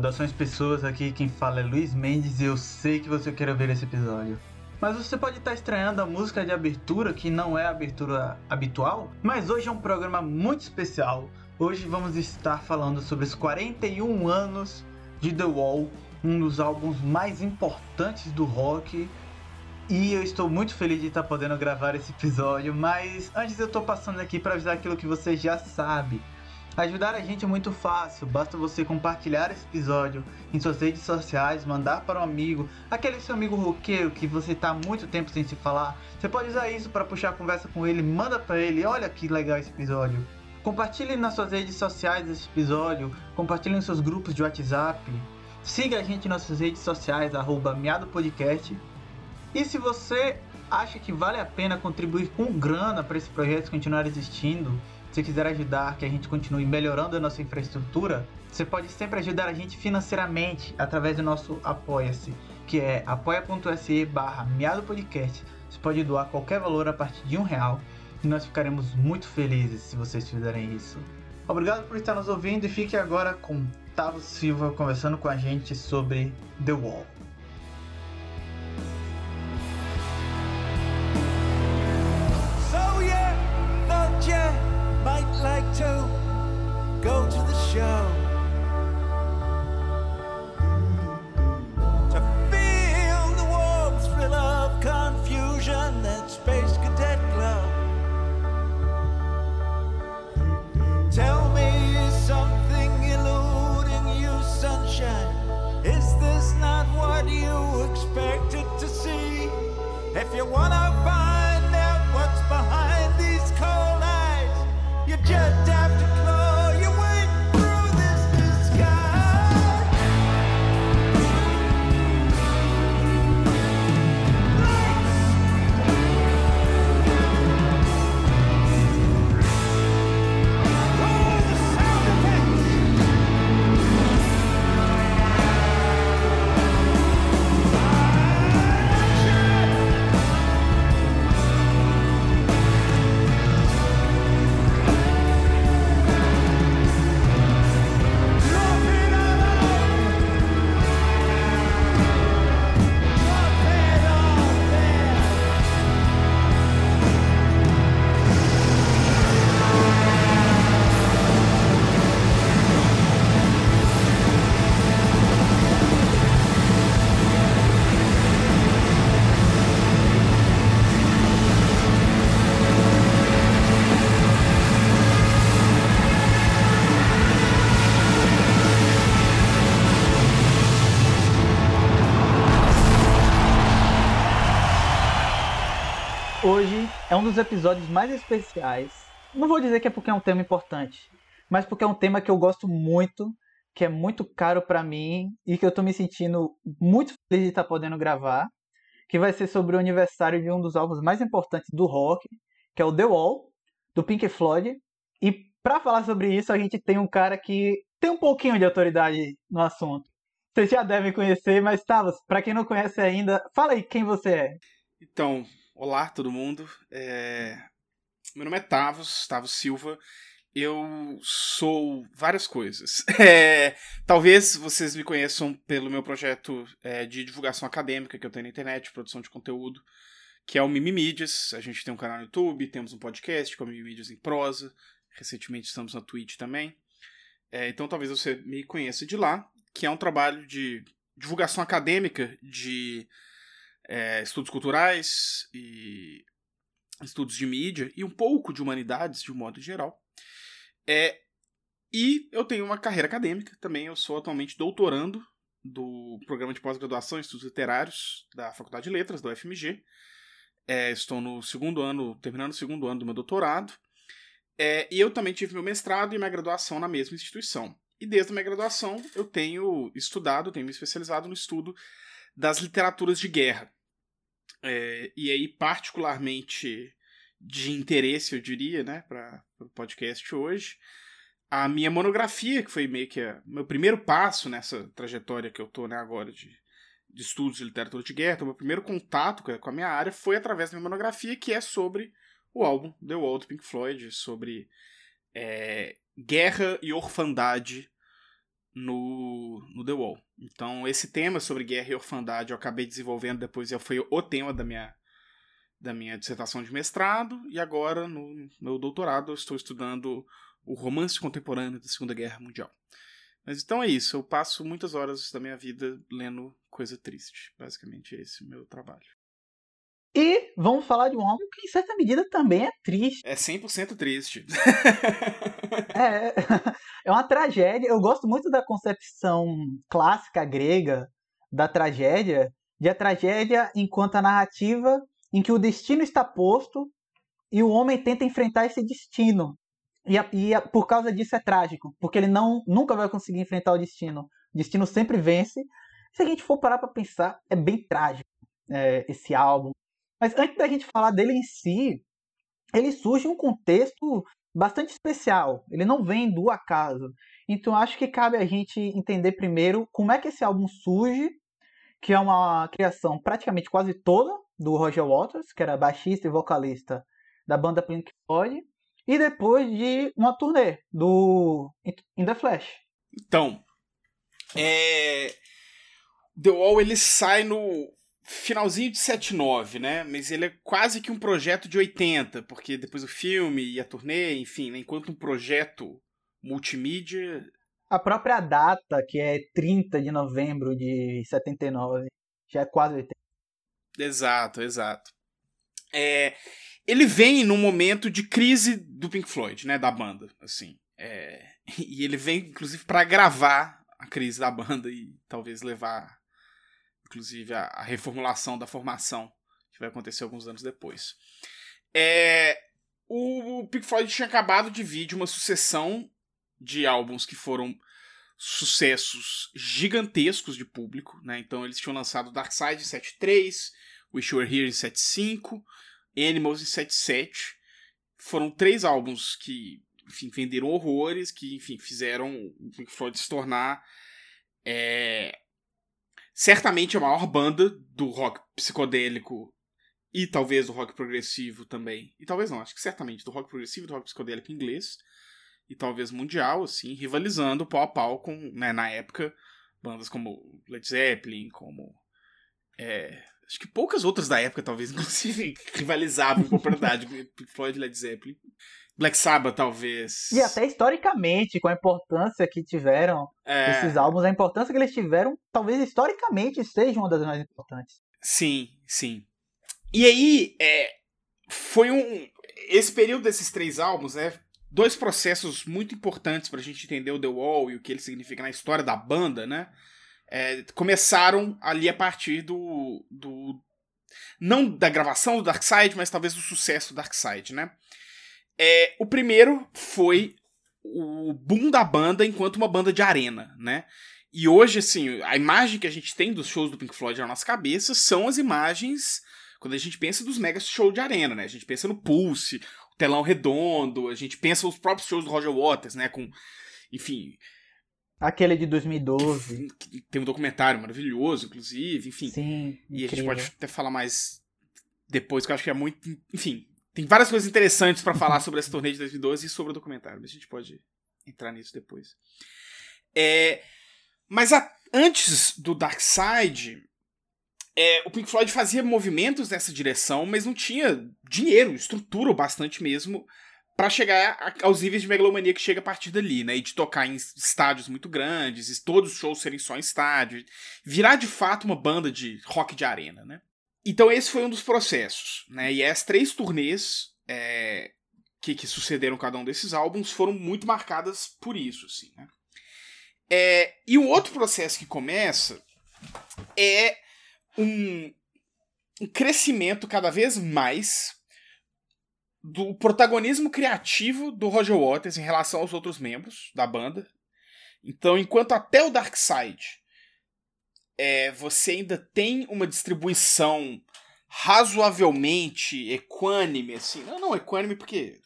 Saudações pessoas, aqui quem fala é Luiz Mendes e eu sei que você quer ver esse episódio. Mas você pode estar estranhando a música de abertura, que não é a abertura habitual, mas hoje é um programa muito especial. Hoje vamos estar falando sobre os 41 anos de The Wall, um dos álbuns mais importantes do rock. E eu estou muito feliz de estar podendo gravar esse episódio, mas antes eu estou passando aqui para avisar aquilo que você já sabe. Ajudar a gente é muito fácil, basta você compartilhar esse episódio em suas redes sociais, mandar para um amigo, aquele seu amigo roqueiro que você está há muito tempo sem se falar. Você pode usar isso para puxar a conversa com ele, manda para ele, olha que legal esse episódio. Compartilhe nas suas redes sociais esse episódio, compartilhe em seus grupos de WhatsApp. Siga a gente nas suas redes sociais, arroba miadopodcast. E se você acha que vale a pena contribuir com grana para esse projeto continuar existindo, se quiser ajudar que a gente continue melhorando a nossa infraestrutura, você pode sempre ajudar a gente financeiramente através do nosso Apoia-se, que é apoia.se barra. Você pode doar qualquer valor a partir de um real e nós ficaremos muito felizes se vocês fizerem isso. Obrigado por estar nos ouvindo e fique agora com Tavo Silva conversando com a gente sobre The Wall. Like to go to the show. To feel the warm thrill of confusion that space cadet glow. Tell me, is something eluding you, sunshine? Is this not what you expected to see? If you wanna find Hoje é um dos episódios mais especiais. Não vou dizer que é porque é um tema importante, mas porque é um tema que eu gosto muito, que é muito caro pra mim e que eu tô me sentindo muito feliz de estar podendo gravar, que vai ser sobre o aniversário de um dos álbuns mais importantes do rock, que é o The Wall, do Pink Floyd. E pra falar sobre isso, a gente tem um cara que tem um pouquinho de autoridade no assunto. Vocês já devem conhecer, mas Tavos, pra quem não conhece ainda, fala aí quem você é. Então, olá todo mundo. É... Meu nome é Tavos, Tavos Silva. Eu sou várias coisas. É... Talvez vocês me conheçam pelo meu projeto é, de divulgação acadêmica que eu tenho na internet, produção de conteúdo, que é o Mimimídias. A gente tem um canal no YouTube, temos um podcast com o Mimimídias em prosa. Recentemente estamos na Twitch também. É, então talvez você me conheça de lá, que é um trabalho de divulgação acadêmica de é, estudos culturais e estudos de mídia e um pouco de humanidades de um modo geral. É, e eu tenho uma carreira acadêmica também. Eu sou atualmente doutorando do programa de pós-graduação em estudos literários da Faculdade de Letras, da UFMG. É, estou no segundo ano, terminando o segundo ano do meu doutorado. É, e eu também tive meu mestrado e minha graduação na mesma instituição. E desde a minha graduação eu tenho estudado, tenho me especializado no estudo das literaturas de guerra. É, e aí, particularmente de interesse, eu diria, né, para o podcast hoje, a minha monografia, que foi meio que o meu primeiro passo nessa trajetória que eu tô né, agora de, de estudos de literatura de guerra, então, meu primeiro contato com a minha área foi através da minha monografia, que é sobre o álbum The Wall do Pink Floyd, sobre é, guerra e orfandade no, no The Wall. Então, esse tema sobre guerra e orfandade eu acabei desenvolvendo depois, foi o tema da minha, da minha dissertação de mestrado, e agora, no meu doutorado, eu estou estudando o romance contemporâneo da Segunda Guerra Mundial. Mas então é isso, eu passo muitas horas da minha vida lendo coisa triste. Basicamente, é esse o meu trabalho. E vamos falar de um álbum que, em certa medida, também é triste. É 100% triste. é, é uma tragédia. Eu gosto muito da concepção clássica grega da tragédia, de a tragédia enquanto a narrativa em que o destino está posto e o homem tenta enfrentar esse destino. E, a, e a, por causa disso é trágico, porque ele não nunca vai conseguir enfrentar o destino. O destino sempre vence. Se a gente for parar para pensar, é bem trágico é, esse álbum. Mas antes da gente falar dele em si, ele surge um contexto bastante especial. Ele não vem do acaso. Então acho que cabe a gente entender primeiro como é que esse álbum surge, que é uma criação praticamente quase toda do Roger Waters, que era baixista e vocalista da banda Pink Floyd, e depois de uma turnê do In The Flash. Então, é... The Wall ele sai no finalzinho de 79, né? Mas ele é quase que um projeto de 80, porque depois o filme e a turnê, enfim, né? enquanto um projeto multimídia. A própria data, que é 30 de novembro de 79, já é quase 80. Exato, exato. É, ele vem num momento de crise do Pink Floyd, né, da banda, assim. É, e ele vem, inclusive, para gravar a crise da banda e talvez levar inclusive a, a, reformulação da formação, que vai acontecer alguns anos depois. É, o, Pink Floyd tinha acabado de vir de uma sucessão de álbuns que foram sucessos gigantescos de público, né? Então eles tinham lançado Dark Side em 73, Wish You Were Here em 75, Animals em 77. Foram três álbuns que, enfim, venderam horrores, que, enfim, fizeram o Pink Floyd se tornar é, certamente a maior banda do rock psicodélico e talvez do rock progressivo também. E talvez não, acho que certamente do rock progressivo do rock psicodélico inglês. E talvez mundial, assim, rivalizando pau a pau com, né, na época, bandas como Led Zeppelin, como. É, acho que poucas outras da época, talvez, inclusive, rivalizavam com. Pink Floyd Led Zeppelin. Black Sabbath, talvez. E até historicamente, com a importância que tiveram é... esses álbuns, a importância que eles tiveram, talvez historicamente seja uma das mais importantes. Sim, sim. E aí, é, foi um. Esse período desses três álbuns, né? Dois processos muito importantes pra gente entender o The Wall e o que ele significa na história da banda, né? É, começaram ali a partir do, do. Não da gravação do Dark Side, mas talvez do sucesso do Dark Side, né? É, o primeiro foi o boom da banda enquanto uma banda de arena, né? E hoje, assim, a imagem que a gente tem dos shows do Pink Floyd na nossa cabeça são as imagens quando a gente pensa dos mega shows de arena, né? A gente pensa no Pulse, o telão redondo, a gente pensa os próprios shows do Roger Waters, né? Com, enfim... Aquele de 2012. Tem um documentário maravilhoso, inclusive, enfim. Sim, E a gente pode até falar mais depois, que eu acho que é muito... Enfim, tem várias coisas interessantes para falar sobre essa turnê de 2012 e sobre o documentário, mas a gente pode entrar nisso depois. É, mas a, antes do Dark Side, é, o Pink Floyd fazia movimentos nessa direção, mas não tinha dinheiro, estrutura bastante mesmo para chegar a, aos níveis de megalomania que chega a partir dali, né? E de tocar em estádios muito grandes, e todos os shows serem só em estádio, virar de fato uma banda de rock de arena, né? Então esse foi um dos processos, né? E as três turnês é, que, que, sucederam cada um desses álbuns foram muito marcadas por isso, assim, né? É, e o outro processo que começa é um, um crescimento cada vez mais do protagonismo criativo do Roger Waters em relação aos outros membros da banda. Então, enquanto até o Dark Side é, você ainda tem uma distribuição razoavelmente equânime, assim. Não, não, equânime porque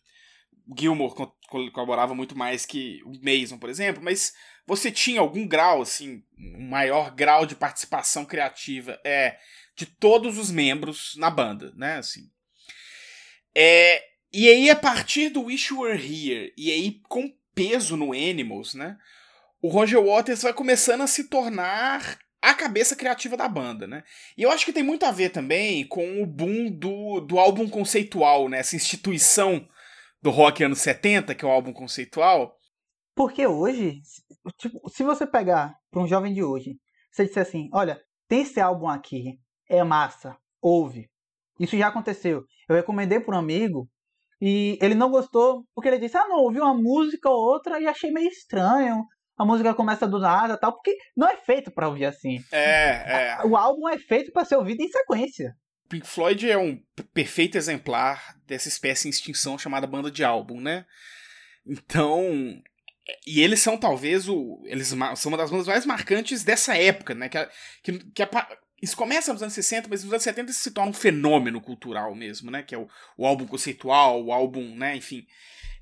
Gilmore colaborava muito mais que o Mason, por exemplo, mas você tinha algum grau, assim, um maior grau de participação criativa é de todos os membros na banda, né, assim. É, e aí, a partir do Wish You Were Here, e aí com peso no Animals, né, o Roger Waters vai começando a se tornar a cabeça criativa da banda, né? E eu acho que tem muito a ver também com o boom do, do álbum conceitual, né? Essa instituição do rock anos 70, que é o álbum conceitual. Porque hoje, tipo, se você pegar para um jovem de hoje, você disser assim, olha, tem esse álbum aqui, é massa, ouve. Isso já aconteceu. Eu recomendei para um amigo e ele não gostou porque ele disse, ah, não, ouvi uma música ou outra e achei meio estranho a música começa do nada tal, porque não é feito para ouvir assim. É, é. O álbum é feito para ser ouvido em sequência. Pink Floyd é um perfeito exemplar dessa espécie em extinção chamada banda de álbum, né? Então, e eles são talvez o. Eles são uma das bandas mais marcantes dessa época, né? Que, que, que a, isso começa nos anos 60, mas nos anos 70 isso se torna um fenômeno cultural mesmo, né? Que é o, o álbum conceitual, o álbum, né? Enfim.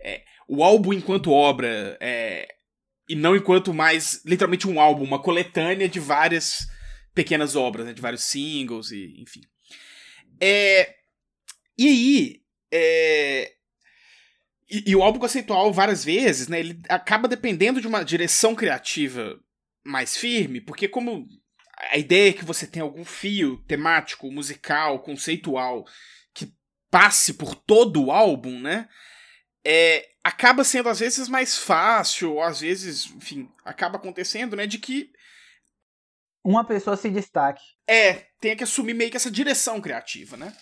É, o álbum enquanto obra é, e não enquanto mais literalmente um álbum, uma coletânea de várias pequenas obras, né, de vários singles e enfim. É, e aí, é, e, e, o álbum conceitual várias vezes, né, ele acaba dependendo de uma direção criativa mais firme, porque como a ideia é que você tem algum fio temático, musical, conceitual que passe por todo o álbum, né? É, acaba sendo às vezes mais fácil, ou às vezes, enfim, acaba acontecendo, né, de que uma pessoa se destaque. É, tem que assumir meio que essa direção criativa, né?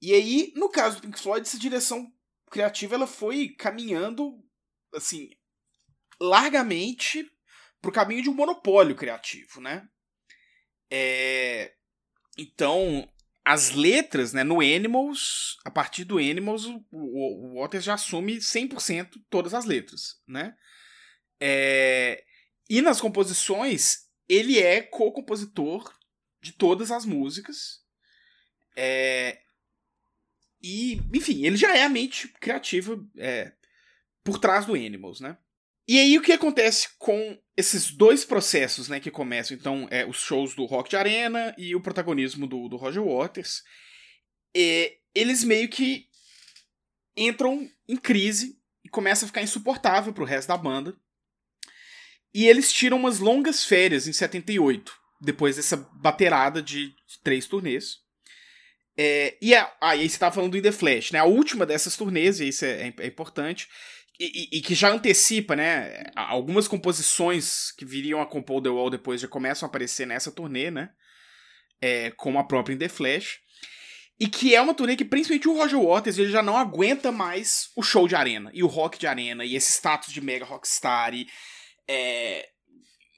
E aí, no caso do Pink Floyd, essa direção criativa ela foi caminhando assim largamente pro caminho de um monopólio criativo, né? É... Então, as letras, né, no Animals, a partir do Animals, o, o, Waters já assume 100% todas as letras, né? É, e nas composições, ele é co-compositor de todas as músicas. É, e, enfim, ele já é a mente criativa é, por trás do Animals, né? E aí o que acontece com esses dois processos, né, que começam, então, é, os shows do Rock de Arena e o protagonismo do, do Roger Waters, é, eles meio que entram em crise e começa a ficar insuportável pro resto da banda. E eles tiram umas longas férias em 78, depois dessa baterada de, três turnês. É, e a, ah, aí você tava falando do The Flash, né? A última dessas turnês, e isso é, é, é importante, e, e, que já antecipa, né? Algumas composições que viriam a compor The Wall depois já começam a aparecer nessa turnê, né? É, como a própria In The Flash. E que é uma turnê que, principalmente o Roger Waters, ele já não aguenta mais o show de arena, e o rock de arena, e esse status de mega rockstar, e é,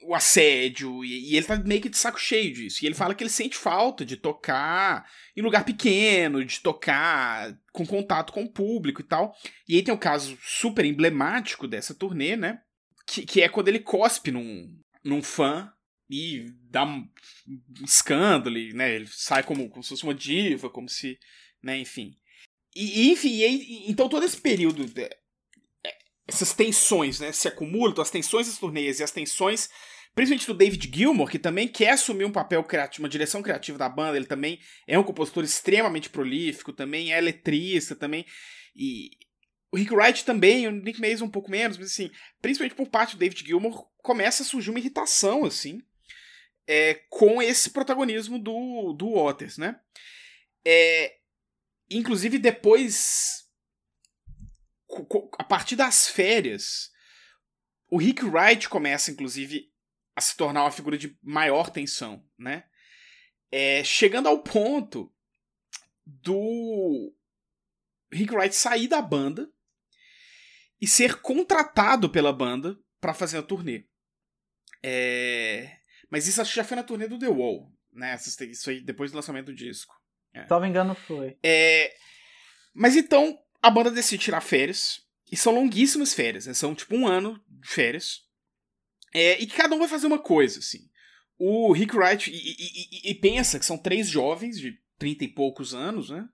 o assédio, e, e, ele tá meio que de saco cheio disso. E ele fala que ele sente falta de tocar em lugar pequeno, de tocar com contato com o público e tal. E aí tem o um caso super emblemático dessa turnê, né? Que, que é quando ele cospe num, num fã e dá um escândalo, né? Ele sai como, como se fosse uma diva, como se. né, enfim. E, enfim, e aí, então todo esse período. De, é, essas tensões, né? Se acumulam, então as tensões das turnês e as tensões Principalmente do David Gilmour, que também quer assumir um papel criativo, uma direção criativa da banda. Ele também é um compositor extremamente prolífico, também é letrista, também. E o Rick Wright também, o Nick Mason um pouco menos, mas assim, principalmente por parte do David Gilmour, começa a surgir uma irritação, assim, é, com esse protagonismo do, do Waters, né? É, inclusive, depois, a partir das férias, o Rick Wright começa, inclusive, a se tornar uma figura de maior tensão, né? É, chegando ao ponto do Rick Wright sair da banda e ser contratado pela banda para fazer a turnê. É... Mas isso acho que já foi na turnê do The Wall, né? Isso aí depois do lançamento do disco. É. me engano, foi. É... Mas então a banda decide tirar férias. E são longuíssimas férias, né? São tipo um ano de férias. É, e que cada um vai fazer uma coisa, assim. O Rick Wright. E, e, e, e pensa que são três jovens de trinta e poucos anos, né?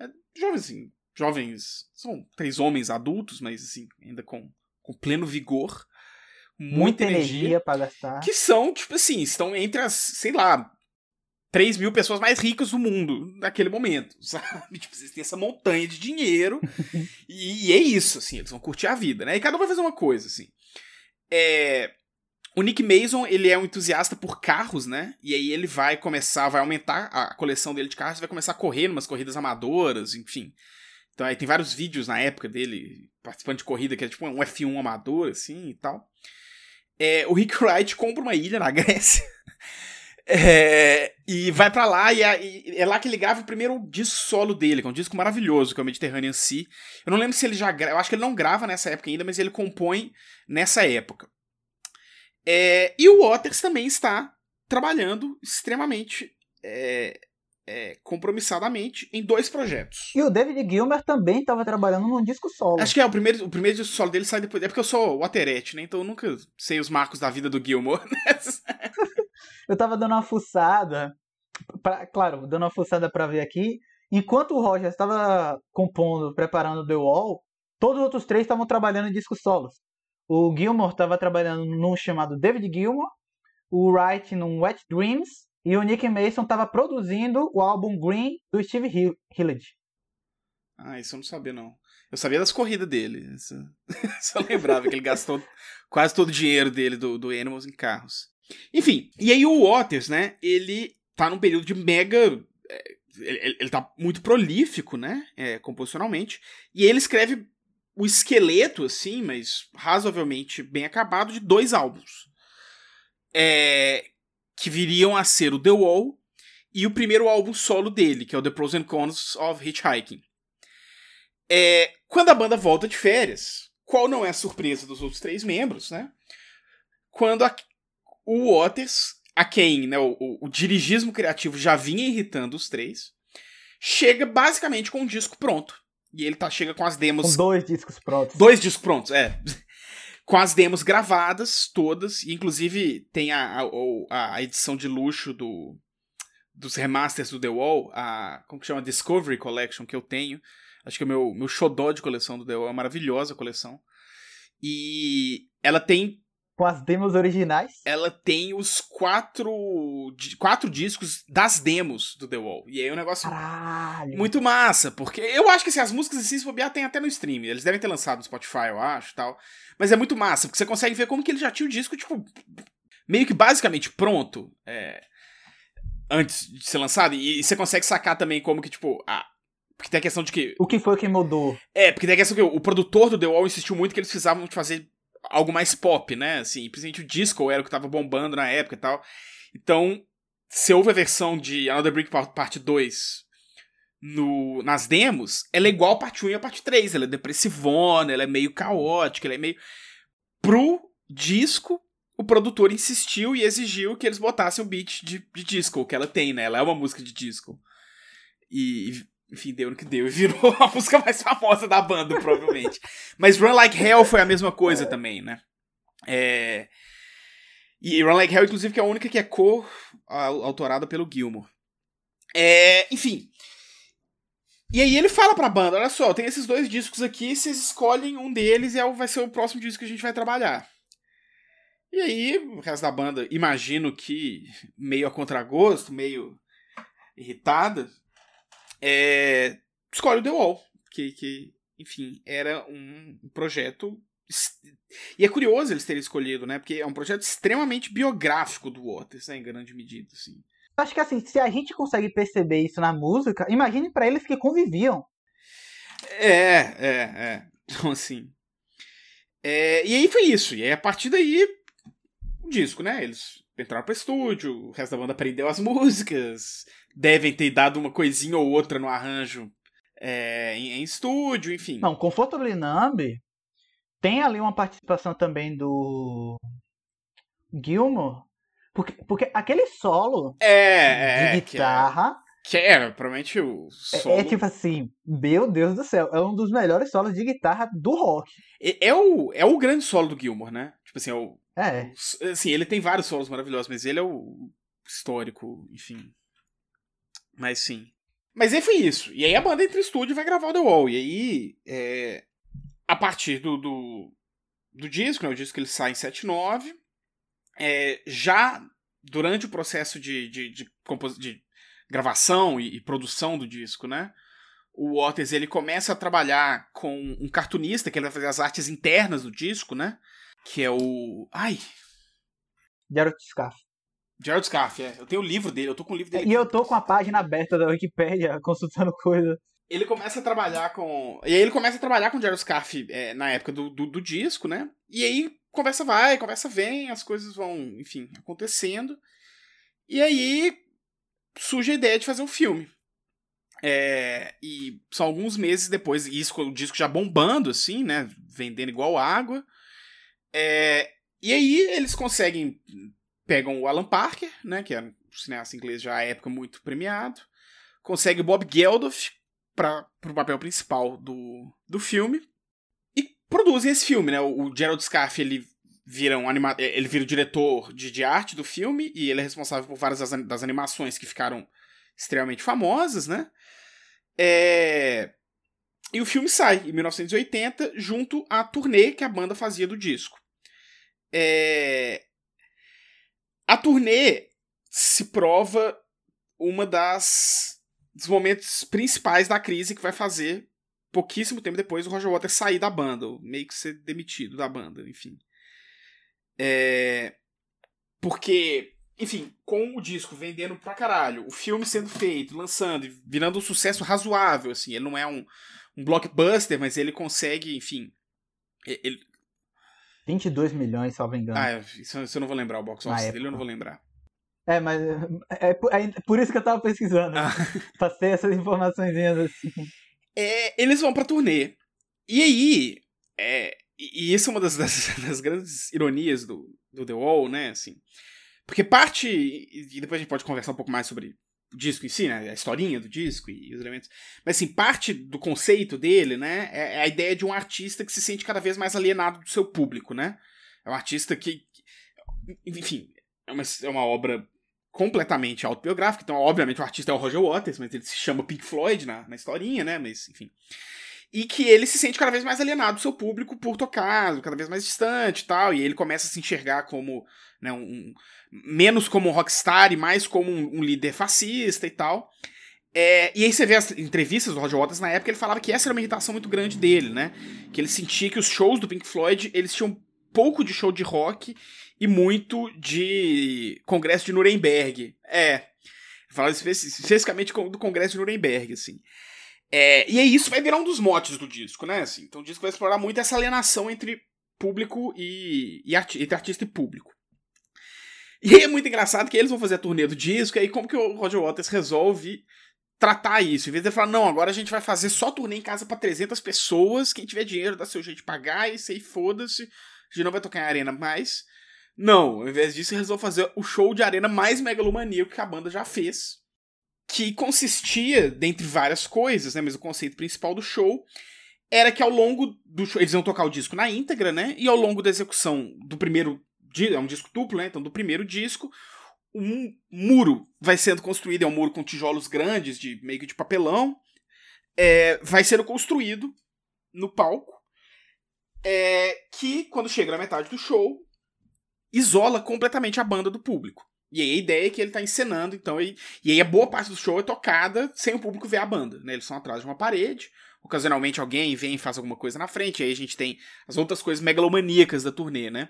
É, jovens, assim. Jovens. São três homens adultos, mas assim, ainda com, com pleno vigor. Muita, muita energia, energia para gastar. Que são, tipo assim, estão entre as, sei lá, 3 mil pessoas mais ricas do mundo naquele momento, sabe? Tipo, vocês têm essa montanha de dinheiro e, e, é isso, assim, eles vão curtir a vida, né? E cada um vai fazer uma coisa, assim. É, o Nick Mason, ele é um entusiasta por carros, né? E aí ele vai começar, vai aumentar a coleção dele de carros, vai começar a correr umas corridas amadoras, enfim. Então aí tem vários vídeos na época dele participando de corrida, que é tipo um F1 amador, assim, e tal. É, o Rick Wright compra uma ilha na Grécia. É, e vai para lá e e é, lá que ele grava o primeiro disco solo dele, que é um disco maravilhoso, que é o Mediterranean Sea. Eu não lembro se ele já eu acho que ele não grava nessa época ainda, mas ele compõe nessa época. É, e o Waters também está trabalhando extremamente é, é, compromissadamente em dois projetos. E o David Gilmer também estava trabalhando num disco solo. Acho que é o primeiro, o primeiro disco solo dele sai depois. É porque eu sou Waterette, né? Então eu nunca sei os marcos da vida do Gilmore. Né? eu tava dando uma fuçada, pra, claro, dando uma fuçada para ver aqui. Enquanto o Roger estava compondo, preparando The Wall, todos os outros três estavam trabalhando em discos solos. O Gilmore estava trabalhando num chamado David Gilmore, o Wright num Wet Dreams e o Nick Mason estava produzindo o álbum Green do Steve Hillage. Ah, isso eu não sabia não. Eu sabia das corridas dele. Só lembrava que ele gastou quase todo o dinheiro dele do, do Animals em carros. Enfim, e aí o Waters, né? Ele tá num período de mega. É, ele, ele tá muito prolífico, né? É, composicionalmente. E ele escreve o esqueleto, assim, mas razoavelmente bem acabado, de dois álbuns. É, que viriam a ser o The Wall e o primeiro álbum solo dele, que é o The Pros and Cons of Hitchhiking. É, quando a banda volta de férias, qual não é a surpresa dos outros três membros, né? Quando a, o Waters, a quem né, o, o, o dirigismo criativo já vinha irritando os três, chega basicamente com um disco pronto. E ele tá, chega com as demos. Com dois discos prontos. Dois discos prontos, é. com as demos gravadas, todas. E inclusive tem a, a, a, edição de luxo do dos remasters do The Wall, a. Como que chama? Discovery Collection, que eu tenho. Acho que é o meu, meu xodó de coleção do The Wall. É uma maravilhosa coleção. E ela tem com as demos originais? Ela tem os quatro, quatro discos das demos do The Wall. E aí é um negócio Caralho. muito massa, porque eu acho que assim, as músicas assim, se bobear, tem até no stream. Eles devem ter lançado no Spotify, eu acho, tal. Mas é muito massa, porque você consegue ver como que ele já tinha o disco, tipo, meio que basicamente pronto. É, antes de ser lançado. E, e você consegue sacar também como que, tipo, a, porque tem a questão de que. O que foi que mudou? É, porque tem a questão que o produtor do The Wall insistiu muito que eles precisavam fazer algo mais pop, né? Assim, principalmente o disco era o que tava bombando na época e tal. Então, se houve a versão de Another Brick Part 2 no, nas demos, ela é igual a parte 1 e a parte 3. Ela é depressivona, ela é meio caótica, ela é meio. Pro disco, o produtor insistiu e exigiu que eles botassem o beat de, de disco que ela tem, né? Ela é uma música de disco. E, enfim, deu no que deu e virou a música mais famosa da banda, provavelmente. Mas Run Like Hell foi a mesma coisa também, né? É... E Run Like Hell, inclusive, que é a única que é co-autorada pelo Gilmore. É... Enfim. E aí ele fala pra banda, olha só, tem esses dois discos aqui, vocês escolhem um deles e é vai ser o próximo disco que a gente vai trabalhar. E aí, o resto da banda, imagino que meio a contragosto, meio irritada, é, escolhe o The Wall, que, que, enfim, era um projeto. E é curioso eles terem escolhido, né? Porque é um projeto extremamente biográfico do Waters, né? Em grande medida, assim. Acho que assim, se a gente consegue perceber isso na música, imagine para eles que conviviam. É, é, é. Então, assim. É, e aí foi isso. E aí, a partir daí, o disco, né? Eles entraram pro estúdio, o resto da banda aprendeu as músicas, devem ter dado uma coisinha ou outra no arranjo é, em, em, estúdio, enfim. Não, Comfortably Numb tem ali uma participação também do Gilmore, porque, porque aquele solo é, de é, guitarra... Que é, que é provavelmente o solo... É, é, tipo assim, meu Deus do céu, é um dos melhores solos de guitarra do rock. É, é, o, é o grande solo do Gilmore, né? Tipo assim, é o... É. Assim, ele tem vários solos maravilhosos, mas ele é o histórico, enfim, mas sim. Mas aí foi isso. E aí a banda entra em estúdio e vai gravar o The Wall. E aí, é, a partir do, do, do, disco, né, o disco que ele sai em 79, é, já durante o processo de, de, de, de gravação e, e, produção do disco, né? O Waters ele começa a trabalhar com um cartunista que ele vai fazer as artes internas do disco, né? Que é o. Ai! Gerald Scarf. Gerald Scarf, é. Eu tenho o livro dele, eu tô com o livro dele. E eu tô com a página aberta da Wikipedia, consultando coisa. Ele começa a trabalhar com. E aí ele começa a trabalhar com o Gerald Scarf é, na época do, do, do, disco, né? E aí conversa vai, conversa vem, as coisas vão, enfim, acontecendo. E aí surge a ideia de fazer um filme. É, e são alguns meses depois, isso o disco já bombando, assim, né? Vendendo igual água. É, e aí eles conseguem. Pegam o Alan Parker, né? Que era um cineasta inglês já à época muito premiado. Consegue o Bob Geldof para o papel principal do, do filme. E produzem esse filme, né? O, o Gerald Scarfe, ele vira um anima ele vira o diretor de, de arte do filme e ele é responsável por várias das, das animações que ficaram extremamente famosas, né? É... E o filme sai em 1980 junto à turnê que a banda fazia do disco. É... A turnê se prova uma das dos momentos principais da crise que vai fazer pouquíssimo tempo depois o Roger Waters sair da banda, meio que ser demitido da banda, enfim. É... Porque, enfim, com o disco vendendo pra caralho, o filme sendo feito, lançando, virando um sucesso razoável, assim, ele não é um, um blockbuster, mas ele consegue, enfim. Ele... 22 milhões, salvo engano. Ah, isso, isso eu não vou lembrar, o box office dele eu não vou lembrar. É, mas é, é, por isso que eu tava pesquisando. Ah. ter essas informações assim. É, eles vão pra turnê. E aí. É, e isso é uma das, das, das, grandes ironias do, do The Wall, né? Assim, porque parte. E depois a gente pode conversar um pouco mais sobre disco em si, né? A historinha do disco e os elementos. Mas assim, parte do conceito dele, né? É, é a ideia de um artista que se sente cada vez mais alienado do seu público, né? É um artista que. Enfim, é uma, é uma obra completamente autobiográfica. Então, obviamente, o artista é o Roger Waters, mas ele se chama Pink Floyd na, na historinha, né? Mas, enfim. E que ele se sente cada vez mais alienado do seu público por tocar, cada vez mais distante e tal. E ele começa a se enxergar como. Né, um, menos como um rockstar e mais como um, um líder fascista e tal. É, e aí você vê as entrevistas do Roger Waters na época, ele falava que essa era uma irritação muito grande dele, né? Que ele sentia que os shows do Pink Floyd, eles tinham pouco de show de rock e muito de Congresso de Nuremberg. É. Fala especificamente do Congresso de Nuremberg, assim. É, e aí isso vai virar um dos motes do disco, né? Assim, então o disco vai explorar muito essa alienação entre público e, e arti entre artista e público. E aí é muito engraçado que eles vão fazer a turnê do disco, e aí como que o Roger Waters resolve tratar isso? Em vez de ele falar, não, agora a gente vai fazer só turnê em casa para 300 pessoas, quem tiver dinheiro dá seu jeito de pagar, e aí foda-se, a gente não vai tocar em arena mais. Não, ao invés disso, eles vão fazer o show de arena mais megalomaníaco que a banda já fez. Que consistia, dentre várias coisas, né? Mas o conceito principal do show era que ao longo do show. Eles iam tocar o disco na íntegra, né? E ao longo da execução do primeiro. É um disco duplo, né? Então, do primeiro disco, um muro vai sendo construído. É um muro com tijolos grandes, de meio que de papelão. É, vai sendo construído no palco. É, que quando chega na metade do show, isola completamente a banda do público. E aí a ideia é que ele tá encenando, então, e, e aí a boa parte do show é tocada sem o público ver a banda, né? Eles são atrás de uma parede, ocasionalmente alguém vem e faz alguma coisa na frente, aí a gente tem as outras coisas megalomaníacas da turnê, né?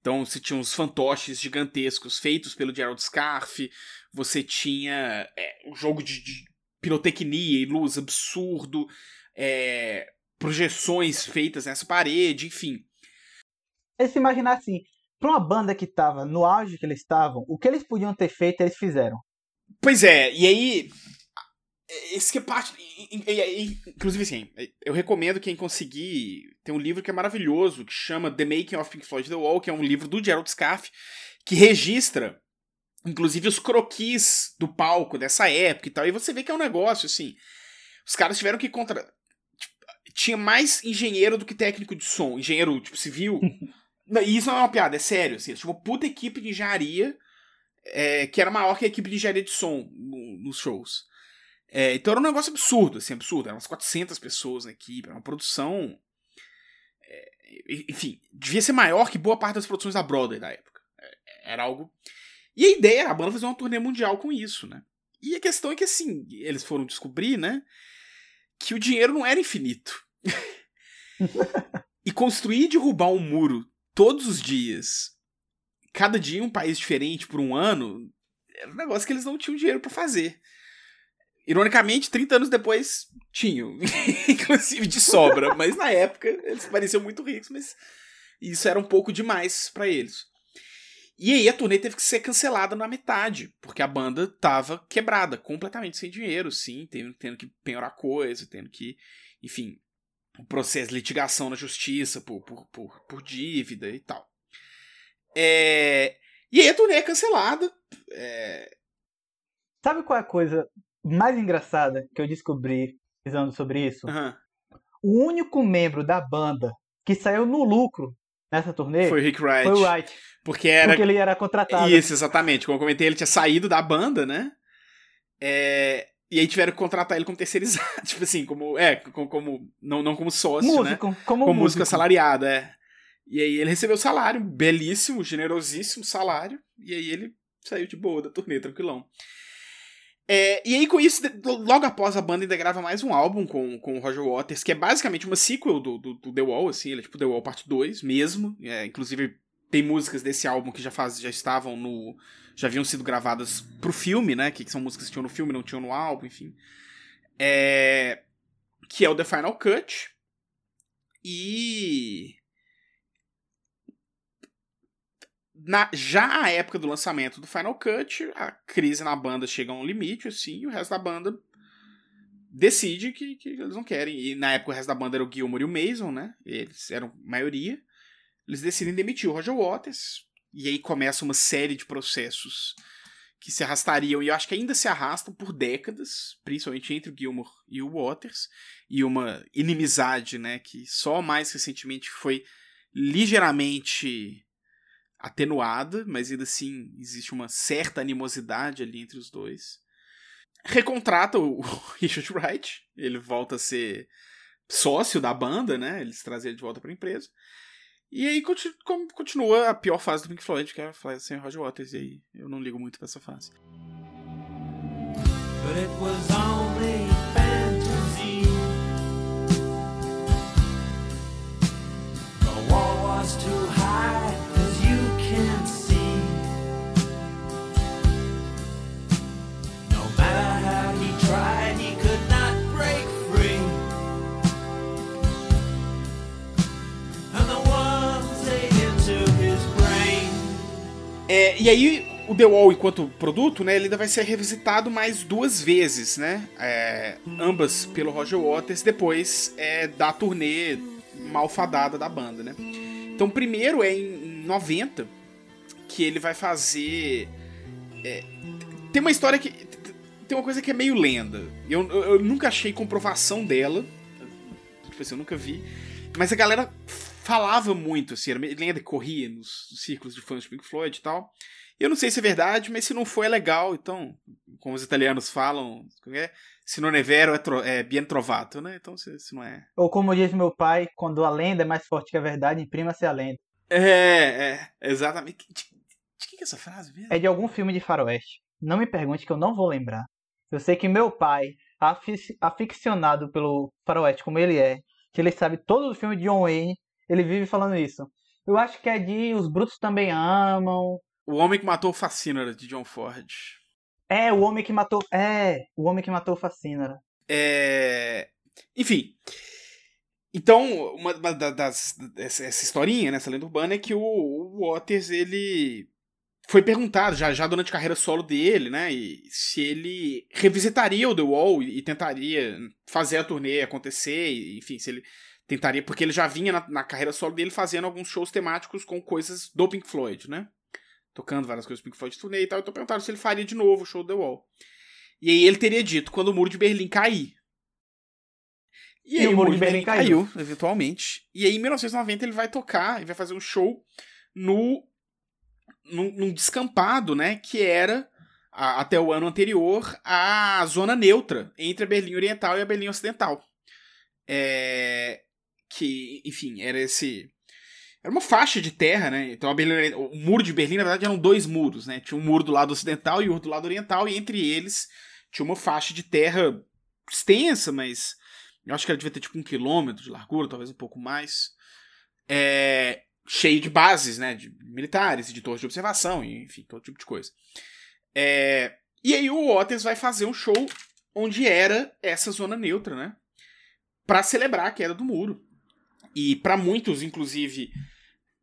Então você tinha uns fantoches gigantescos feitos pelo Gerald Scarfe, você tinha é, um jogo de, de, pirotecnia e luz absurdo, é, projeções feitas nessa parede, enfim. É se imaginar assim, para uma banda que estava no auge que eles estavam, o que eles podiam ter feito, eles fizeram. Pois é, e aí. Esse que é parte. Inclusive, assim, eu recomendo quem conseguir. Tem um livro que é maravilhoso, que chama The Making of Pink Floyd The Wall, que é um livro do Gerald Scarfe, que registra, inclusive, os croquis do palco dessa época e tal. E você vê que é um negócio, assim. Os caras tiveram que contra. Tipo, tinha mais engenheiro do que técnico de som, engenheiro tipo, civil. E isso não é uma piada, é sério. Assim, tipo, puta equipe de engenharia é, que era maior que a equipe de engenharia de som no, nos shows. É, então era um negócio absurdo, assim, absurdo. Eram umas 400 pessoas na equipe, era uma produção. É, enfim, devia ser maior que boa parte das produções da Broadway da época. É, era algo. E a ideia era a banda fazer uma turnê mundial com isso, né? E a questão é que, assim, eles foram descobrir, né? Que o dinheiro não era infinito. e construir e derrubar um muro todos os dias, cada dia um país diferente por um ano, era um negócio que eles não tinham dinheiro para fazer. Ironicamente, 30 anos depois, tinham. Inclusive de sobra. mas na época, eles pareciam muito ricos, mas isso era um pouco demais para eles. E aí a turnê teve que ser cancelada na metade, porque a banda tava quebrada, completamente sem dinheiro, sim, tendo, tendo que penhorar coisa, tendo que, enfim, um processo de litigação na justiça por, por, por, por dívida e tal. É, e aí a turnê é cancelada. É... Sabe qual é a coisa mais engraçada que eu descobri pesquisando sobre isso? Uhum. O único membro da banda que saiu no lucro nessa turnê foi o Rick Wright. foi o Wright. Porque era. Porque ele era contratado. Isso, exatamente. Como eu comentei, ele tinha saído da banda, né? É... E aí tiveram que contratar ele como terceirizado. tipo assim, como. É, como. como não, não como sócio, músico, né? Como, como músico. assalariado, é. E aí ele recebeu salário, belíssimo, generosíssimo salário. E aí ele saiu de boa da turnê, tranquilão. É, e aí, com isso, logo após a banda ainda grava mais um álbum com, com o Roger Waters, que é basicamente uma sequel do, do, do The Wall, assim, ele é tipo The Wall Parte 2 mesmo. É, inclusive, tem músicas desse álbum que já, faz, já estavam no. Já haviam sido gravadas pro filme, né? Que, são músicas que tinham no filme, não tinham no álbum, enfim. É, que é o The Final Cut. E. Na, já a época do lançamento do Final Cut, a crise na banda chega a um limite, assim, e o resto da banda decide que, que eles não querem. E na época o resto da banda era o Gilmore e o Mason, né? Eles eram maioria. Eles decidem demitir o Roger Waters. E aí começa uma série de processos que se arrastariam, e eu acho que ainda se arrastam por décadas, principalmente entre o Gilmore e o Waters, e uma inimizade, né, que só mais recentemente foi ligeiramente atenuada, mas ainda assim existe uma certa animosidade ali entre os dois. Recontrata o Richard Wright, ele volta a ser sócio da banda, né? Eles trazem ele de volta para a empresa. E aí continua a pior fase do Pink Floyd, que é a fase sem Roger Waters, e aí eu não ligo muito pra essa fase. But it was É, e aí o The Wall, enquanto produto, né, ele ainda vai ser revisitado mais duas vezes, né? É, ambas pelo Roger Waters, depois é, da turnê malfadada da banda, né? Então, primeiro é em 90 que ele vai fazer. É, tem uma história que. Tem uma coisa que é meio lenda. Eu, eu, eu nunca achei comprovação dela. Tipo assim, eu nunca vi. Mas a galera falava muito, assim, era lenda corria nos círculos de fãs de Pink Floyd e tal. Eu não sei se é verdade, mas se não for é legal. Então, como os italianos falam, é? se não é vero é, tro é bien trovato, né? Então, se, se, não é. Ou como diz meu pai, quando a lenda é mais forte que a verdade, imprima-se a lenda. É, é, exatamente. De, de que é essa frase mesmo? É de algum filme de faroeste. Não me pergunte que eu não vou lembrar. Eu sei que meu pai, aficionado pelo faroeste como ele é, que ele sabe todo o filme de John Wayne, ele vive falando isso. Eu acho que é de Os Brutos Também Amam. O Homem que Matou o Fascínora, de John Ford. É, o Homem que Matou... É, o Homem que Matou o Fascínora. É... Enfim. Então, uma das... Essa historinha, né, essa lenda urbana, é que o, o Waters, ele... Foi perguntado, já, já durante a carreira solo dele, né, e se ele revisitaria o The Wall e, e tentaria fazer a turnê acontecer, e, enfim, se ele tentaria, porque ele já vinha na, na, carreira solo dele fazendo alguns shows temáticos com coisas do Pink Floyd, né? Tocando várias coisas do Pink Floyd turnê e tal. Então perguntaram se ele faria de novo o show do The Wall. E aí ele teria dito quando o muro de Berlim cair. E, e aí o muro de Berlim, Berlim caiu. caiu, eventualmente. E aí em 1990 ele vai tocar e vai fazer um show no num, num descampado, né? Que era a, até o ano anterior a zona neutra entre a Berlim Oriental e a Berlim Ocidental. É, que, enfim, era esse. Era uma faixa de terra, né? Então a Berlim, o muro de Berlim, na verdade, eram dois muros, né? Tinha um muro do lado ocidental e outro do lado oriental, e entre eles tinha uma faixa de terra extensa, mas eu acho que ela devia ter tipo um quilômetro de largura, talvez um pouco mais. É, cheio de bases, né? De militares, de torres de observação, enfim, todo tipo de coisa. É, e aí o Waters vai fazer um show onde era essa zona neutra, né? Para celebrar a queda do muro. E para muitos, inclusive,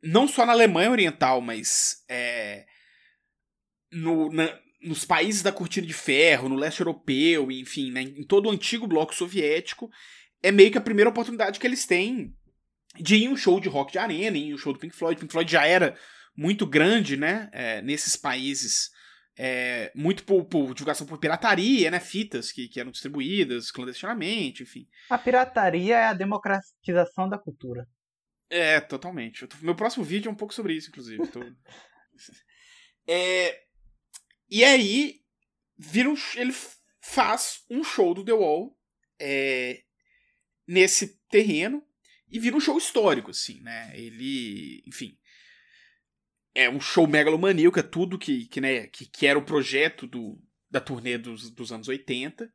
não só na Alemanha Oriental, mas é, no, na, nos países da cortina de ferro, no leste europeu, enfim, né, em todo o antigo bloco soviético, é meio que a primeira oportunidade que eles têm de ir em um show de rock de arena, ir em um show do Pink Floyd. Pink Floyd já era muito grande, né, é, nesses países, é, muito por, por, divulgação por pirataria, né, fitas que, que eram distribuídas clandestinamente, enfim. A pirataria é a democratização da cultura. É, totalmente. Meu próximo vídeo é um pouco sobre isso, inclusive. Tô... é, e aí, vira um, ele faz um show do The Wall é, nesse terreno e vira um show histórico, assim, né? Ele, enfim, é um show megalomaníaco, é tudo que, que, né, que, que era o projeto do, da turnê dos, dos anos 80.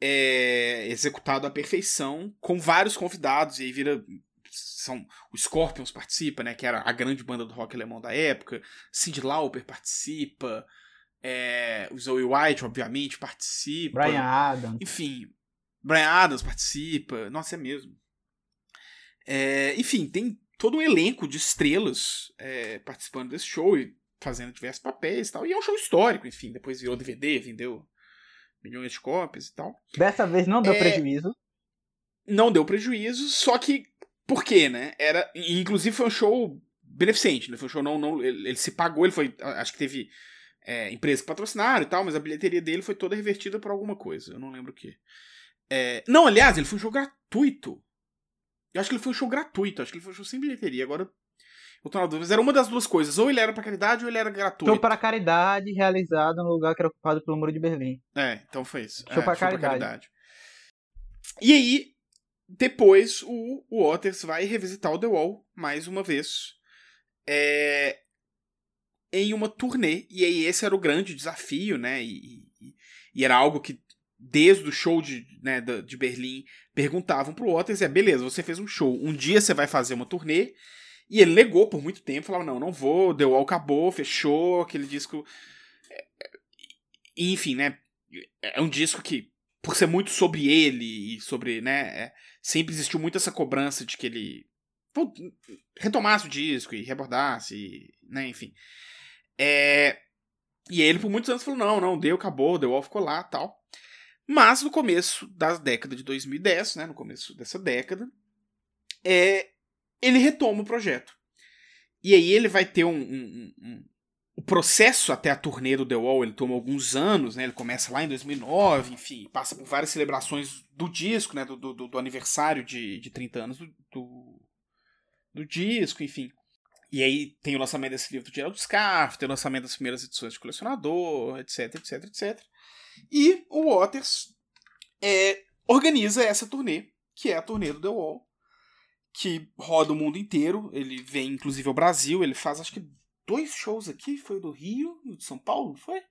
É, executado à perfeição, com vários convidados, e aí vira são o Scorpions participa, né, que era a grande banda do rock alemão da época, Cyndi Lauper participa, é, o Zoe White, obviamente, participa. Brian Adams. Enfim, Brian Adams participa. Nossa, é mesmo. É, enfim, tem todo um elenco de estrelas é, participando desse show e fazendo diversos papéis e tal. E é um show histórico, enfim. Depois virou DVD, vendeu milhões de cópias e tal. Dessa vez não deu é, prejuízo. Não deu prejuízo, só que. Por quê, né? Era. Inclusive foi um show beneficente, né? Foi um show não. não ele, ele se pagou, ele foi. Acho que teve é, empresas que patrocinaram e tal, mas a bilheteria dele foi toda revertida por alguma coisa. Eu não lembro o que. É, não, aliás, ele foi um show gratuito. Eu acho que ele foi um show gratuito, acho que ele foi um show sem bilheteria. Agora, eu tô na dúvida, mas era uma das duas coisas. Ou ele era para caridade ou ele era gratuito. Show para caridade realizado no lugar que era ocupado pelo Muro de Berlim. É, então foi isso. Show é, para caridade. caridade. E aí, depois, o, o Waters vai revisitar o The Wall mais uma vez. É, em uma turnê. E aí esse era o grande desafio, né? E, e, e era algo que desde o show de, né, de Berlim perguntavam pro Waters, é, beleza, você fez um show, um dia você vai fazer uma turnê, e ele negou por muito tempo, falava, não, não vou, The Wall acabou, fechou, aquele disco... É, é, enfim, né, é um disco que, por ser muito sobre ele, e sobre, né, é, sempre existiu muito essa cobrança de que ele retomasse o disco e rebordasse, né, enfim... É... E ele por muitos anos falou: não, não, deu, acabou, The Wall ficou lá tal. Mas no começo da década de 2010, né, no começo dessa década, é, ele retoma o projeto. E aí ele vai ter um, um, um, o processo até a turnê do The Wall, ele toma alguns anos, né? Ele começa lá em 2009, enfim, passa por várias celebrações do disco, né? Do, do, do aniversário de, de 30 anos do, do, do disco, enfim. E aí tem o lançamento desse livro do Gerald Scarf, tem o lançamento das primeiras edições de colecionador, etc, etc, etc. E o Waters é, organiza essa turnê, que é a turnê do The Wall, que roda o mundo inteiro. Ele vem inclusive ao Brasil, ele faz acho que dois shows aqui, foi o do Rio e o de São Paulo, foi?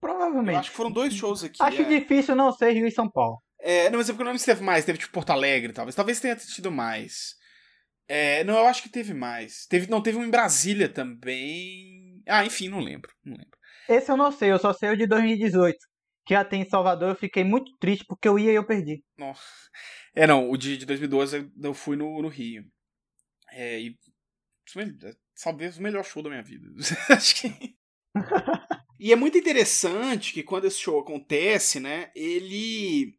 Provavelmente. Eu acho que foram dois shows aqui. Acho é. difícil não ser Rio e São Paulo. É, não, mas é porque não teve mais, teve tipo Porto Alegre, talvez. Talvez tenha tido mais. É, não, eu acho que teve mais. Teve, não, teve um em Brasília também. Ah, enfim, não lembro. Não lembro. Esse eu não sei, eu só sei o de 2018. Que até em Salvador eu fiquei muito triste porque eu ia e eu perdi. Nossa. É, não, o de, de 2012 eu fui no, no Rio. É, e. Talvez o melhor show da minha vida. Acho que. e é muito interessante que quando esse show acontece, né, ele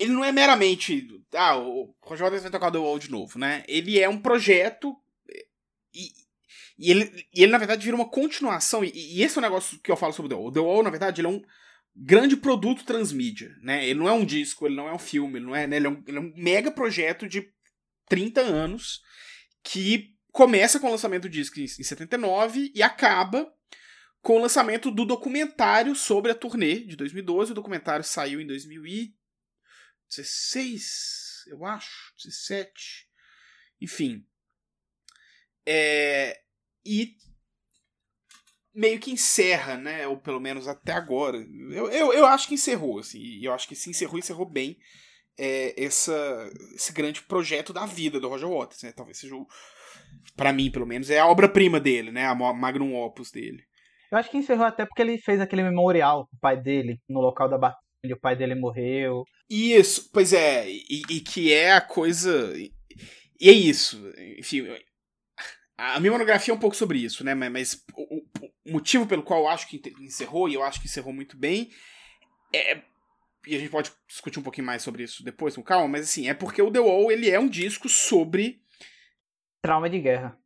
ele não é meramente. Ah, o Roger Waters vai tocar The Wall de novo, né? Ele é um projeto. E, e, ele, e ele, na verdade, vira uma continuação. E, e esse é o negócio que eu falo sobre The Wall. The Wall, na verdade, ele é um grande produto transmídia, né? Ele não é um disco, ele não é um filme, ele não é, né? ele, é um, ele é um mega projeto de 30 anos que começa com o lançamento do disco em, em 79 e acaba com o lançamento do documentário sobre a turnê de 2012. O documentário saiu em 2000 16, eu acho, 17. Enfim. É, e meio que encerra, né? Ou pelo menos até agora. Eu, eu, eu acho que encerrou, assim. E eu acho que se encerrou, encerrou bem. é, essa, esse grande projeto da vida do Roger Waters, né? Talvez seja, para mim, pelo menos, é a obra-prima dele, né? A magnum opus dele. Eu acho que encerrou até porque ele fez aquele memorial pro pai dele, no local da batalha, onde o pai dele morreu. Isso, pois é, e, e que é a coisa. E é isso. Enfim, a minha monografia é um pouco sobre isso, né? Mas, mas o, o, motivo pelo qual eu acho que encerrou, e eu acho que encerrou muito bem, é. E a gente pode discutir um pouquinho mais sobre isso depois, com calma, mas assim, é porque o The Wall ele é um disco sobre. Trauma de guerra.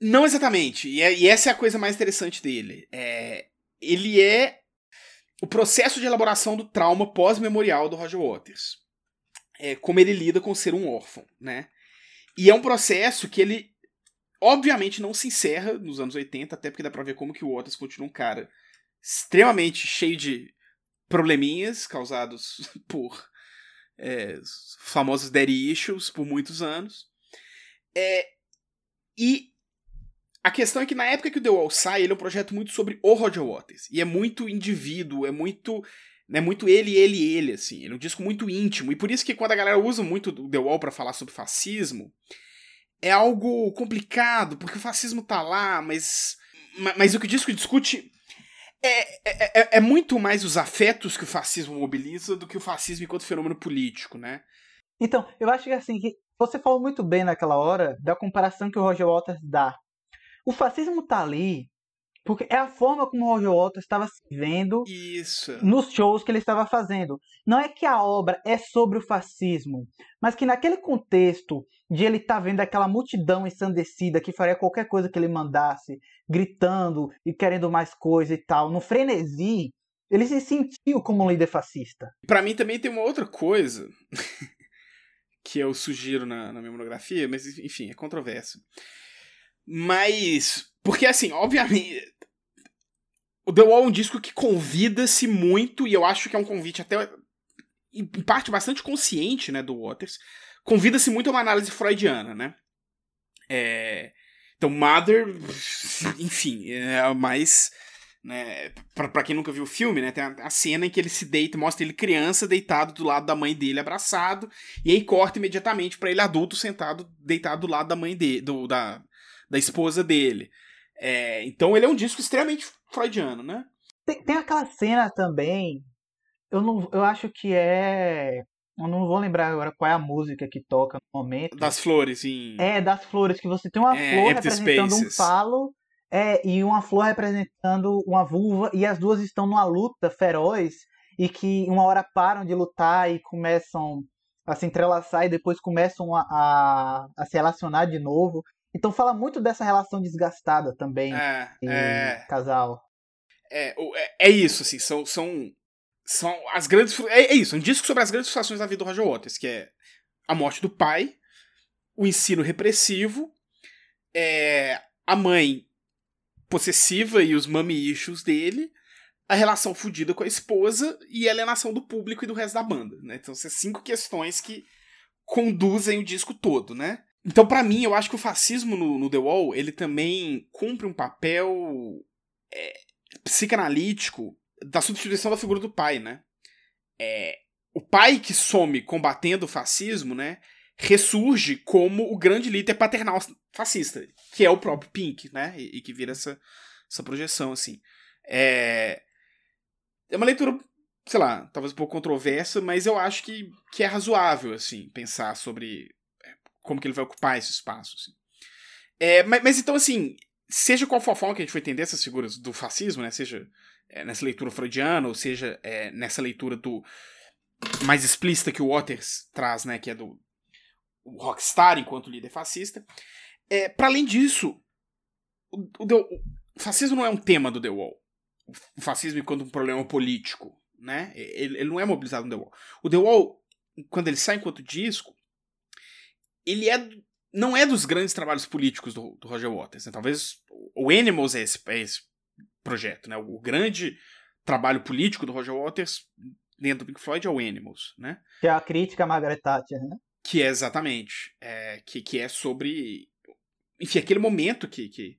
Não exatamente. E, é, e essa é a coisa mais interessante dele. É, ele é o processo de elaboração do trauma pós-memorial do Roger Waters. É, como ele lida com ser um órfão, né? E é um processo que ele obviamente não se encerra nos anos 80, até porque dá pra ver como que o Waters continua um cara extremamente cheio de probleminhas causados por é, famosos daddy issues por muitos anos. É, e a questão é que na época que o The Wall sai, ele é um projeto muito sobre o Roger Waters. E é muito indivíduo, é muito. É muito ele, ele, ele, assim. Ele é um disco muito íntimo. E por isso que quando a galera usa muito o The Wall para falar sobre fascismo, é algo complicado, porque o fascismo tá lá, mas. Mas o que o disco discute é, é, é, é, muito mais os afetos que o fascismo mobiliza do que o fascismo enquanto fenômeno político, né? Então, eu acho que assim, você falou muito bem naquela hora da comparação que o Roger Waters dá. O fascismo tá ali porque é a forma como o Roger Waters estava se vendo Isso. nos shows que ele estava fazendo. Não é que a obra é sobre o fascismo, mas que naquele contexto de ele estar tá vendo aquela multidão ensandecida que faria qualquer coisa que ele mandasse, gritando e querendo mais coisa e tal, no frenesi, ele se sentiu como um líder fascista. Para mim também tem uma outra coisa que eu sugiro na, na minha monografia, mas enfim, é controverso. Mas porque, assim, obviamente. O The Wall é um disco que convida-se muito, e eu acho que é um convite até, em parte, bastante consciente, né, do Waters. Convida-se muito a uma análise freudiana, né? É... Então, Mother, enfim, é mais. Né, pra, pra quem nunca viu o filme, né, tem a, a, cena em que ele se deita, mostra ele criança deitado do lado da mãe dele, abraçado, e aí corta imediatamente para ele adulto sentado, deitado do lado da mãe dele, do, da, da esposa dele. É, então ele é um disco extremamente freudiano, né? Tem, tem aquela cena também, eu, não, eu acho que é. Eu não vou lembrar agora qual é a música que toca no momento. Das flores, sim. É, das flores, que você tem uma é, flor representando spaces. um falo é, e uma flor representando uma vulva, e as duas estão numa luta feroz, e que uma hora param de lutar e começam a se entrelaçar e depois começam a, a, a se relacionar de novo. Então fala muito dessa relação desgastada também é, é, casal. É, é, é, isso, assim, são, são, são as grandes. É, é isso, um disco sobre as grandes frustrações da vida do Roger Waters, que é a morte do pai, o ensino repressivo, é, a mãe possessiva e os mommy issues dele, a relação fodida com a esposa e a alienação do público e do resto da banda. Né? Então, são cinco questões que conduzem o disco todo, né? Então, para mim, eu acho que o fascismo no, no, The Wall, ele também cumpre um papel é, psicanalítico da substituição da figura do pai, né? É, o pai que some combatendo o fascismo, né? Ressurge como o grande líder paternal fascista, que é o próprio Pink, né? E, e que vira essa, essa projeção, assim. É, é uma leitura, sei lá, talvez um pouco controversa, mas eu acho que, que é razoável, assim, pensar sobre como que ele vai ocupar esse espaço. Assim. É, mas, mas, então, assim, seja qual for a forma que a gente for entender essas figuras do fascismo, né, seja é, nessa leitura freudiana, ou seja é, nessa leitura do mais explícita que o Waters traz, né, que é do rockstar enquanto líder fascista. É, para além disso, o, o, o, fascismo não é um tema do The Wall. O fascismo enquanto um problema político, né? Ele, ele não é mobilizado no The Wall. O The Wall, quando ele sai enquanto disco, ele é não é dos grandes trabalhos políticos do, do Roger Waters. Né? Talvez o Animals é esse, é esse projeto. Né? O grande trabalho político do Roger Waters dentro do Pink Floyd é o Animals. Né? Que é a crítica a Margaret Thatcher, né? Que é exatamente. É, que, que é sobre. Enfim, aquele momento que, que,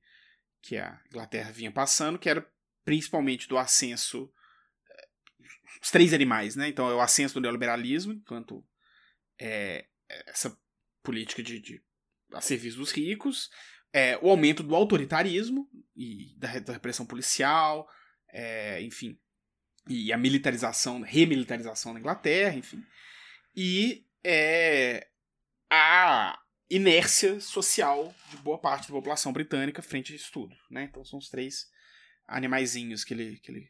que a Inglaterra vinha passando, que era principalmente do ascenso os três animais, né? Então é o ascenso do neoliberalismo, enquanto é, essa política de, de a serviço dos ricos, é, o aumento do autoritarismo e da, da repressão policial, é, enfim, e a militarização, remilitarização na Inglaterra, enfim, e é, a inércia social de boa parte da população britânica frente a isso tudo, né? Então são os três animaizinhos que ele, que ele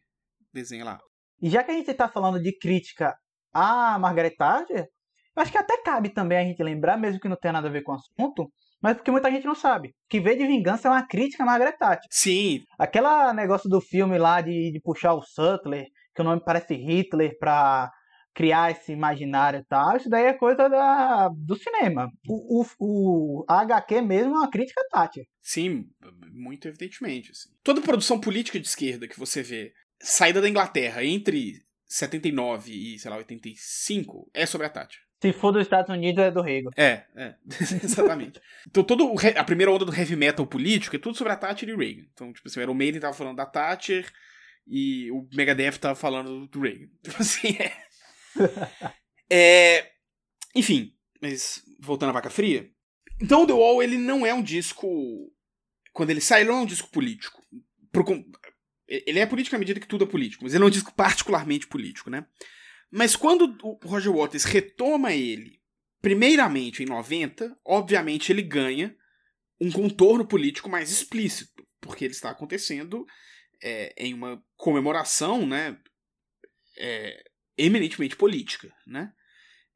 desenha lá. E já que a gente está falando de crítica a Margaret Thatcher, eu acho que até cabe também a gente lembrar, mesmo que não tenha nada a ver com o assunto, mas porque muita gente não sabe. Que V de Vingança é uma crítica a Margaret Thatcher. Sim. Aquela negócio do filme lá de, de puxar o Sutler, que o nome parece Hitler, pra criar esse imaginário e tal, isso daí é coisa da, do cinema. O, o, o HQ mesmo é uma crítica a Thatcher. Sim, muito evidentemente. Assim. Toda produção política de esquerda que você vê, saída da Inglaterra entre 79 e, sei lá, 85, é sobre a Thatcher. Se for dos Estados Unidos, é do Reagan. É, é, exatamente. então, todo a primeira onda do heavy metal político é tudo sobre a Thatcher e Reagan. Então, tipo assim, o Iron Maiden tava falando da Thatcher e o Megadeth tava falando do Reagan. Tipo assim, é. é enfim, mas voltando à vaca fria. Então, o The Wall, ele não é um disco. Quando ele sai, ele não é um disco político. Ele é político à medida que tudo é político, mas ele é um disco particularmente político, né? Mas quando o Roger Waters retoma ele, primeiramente em 90, obviamente ele ganha um contorno político mais explícito, porque ele está acontecendo é, em uma comemoração, né, é, eminentemente política, né?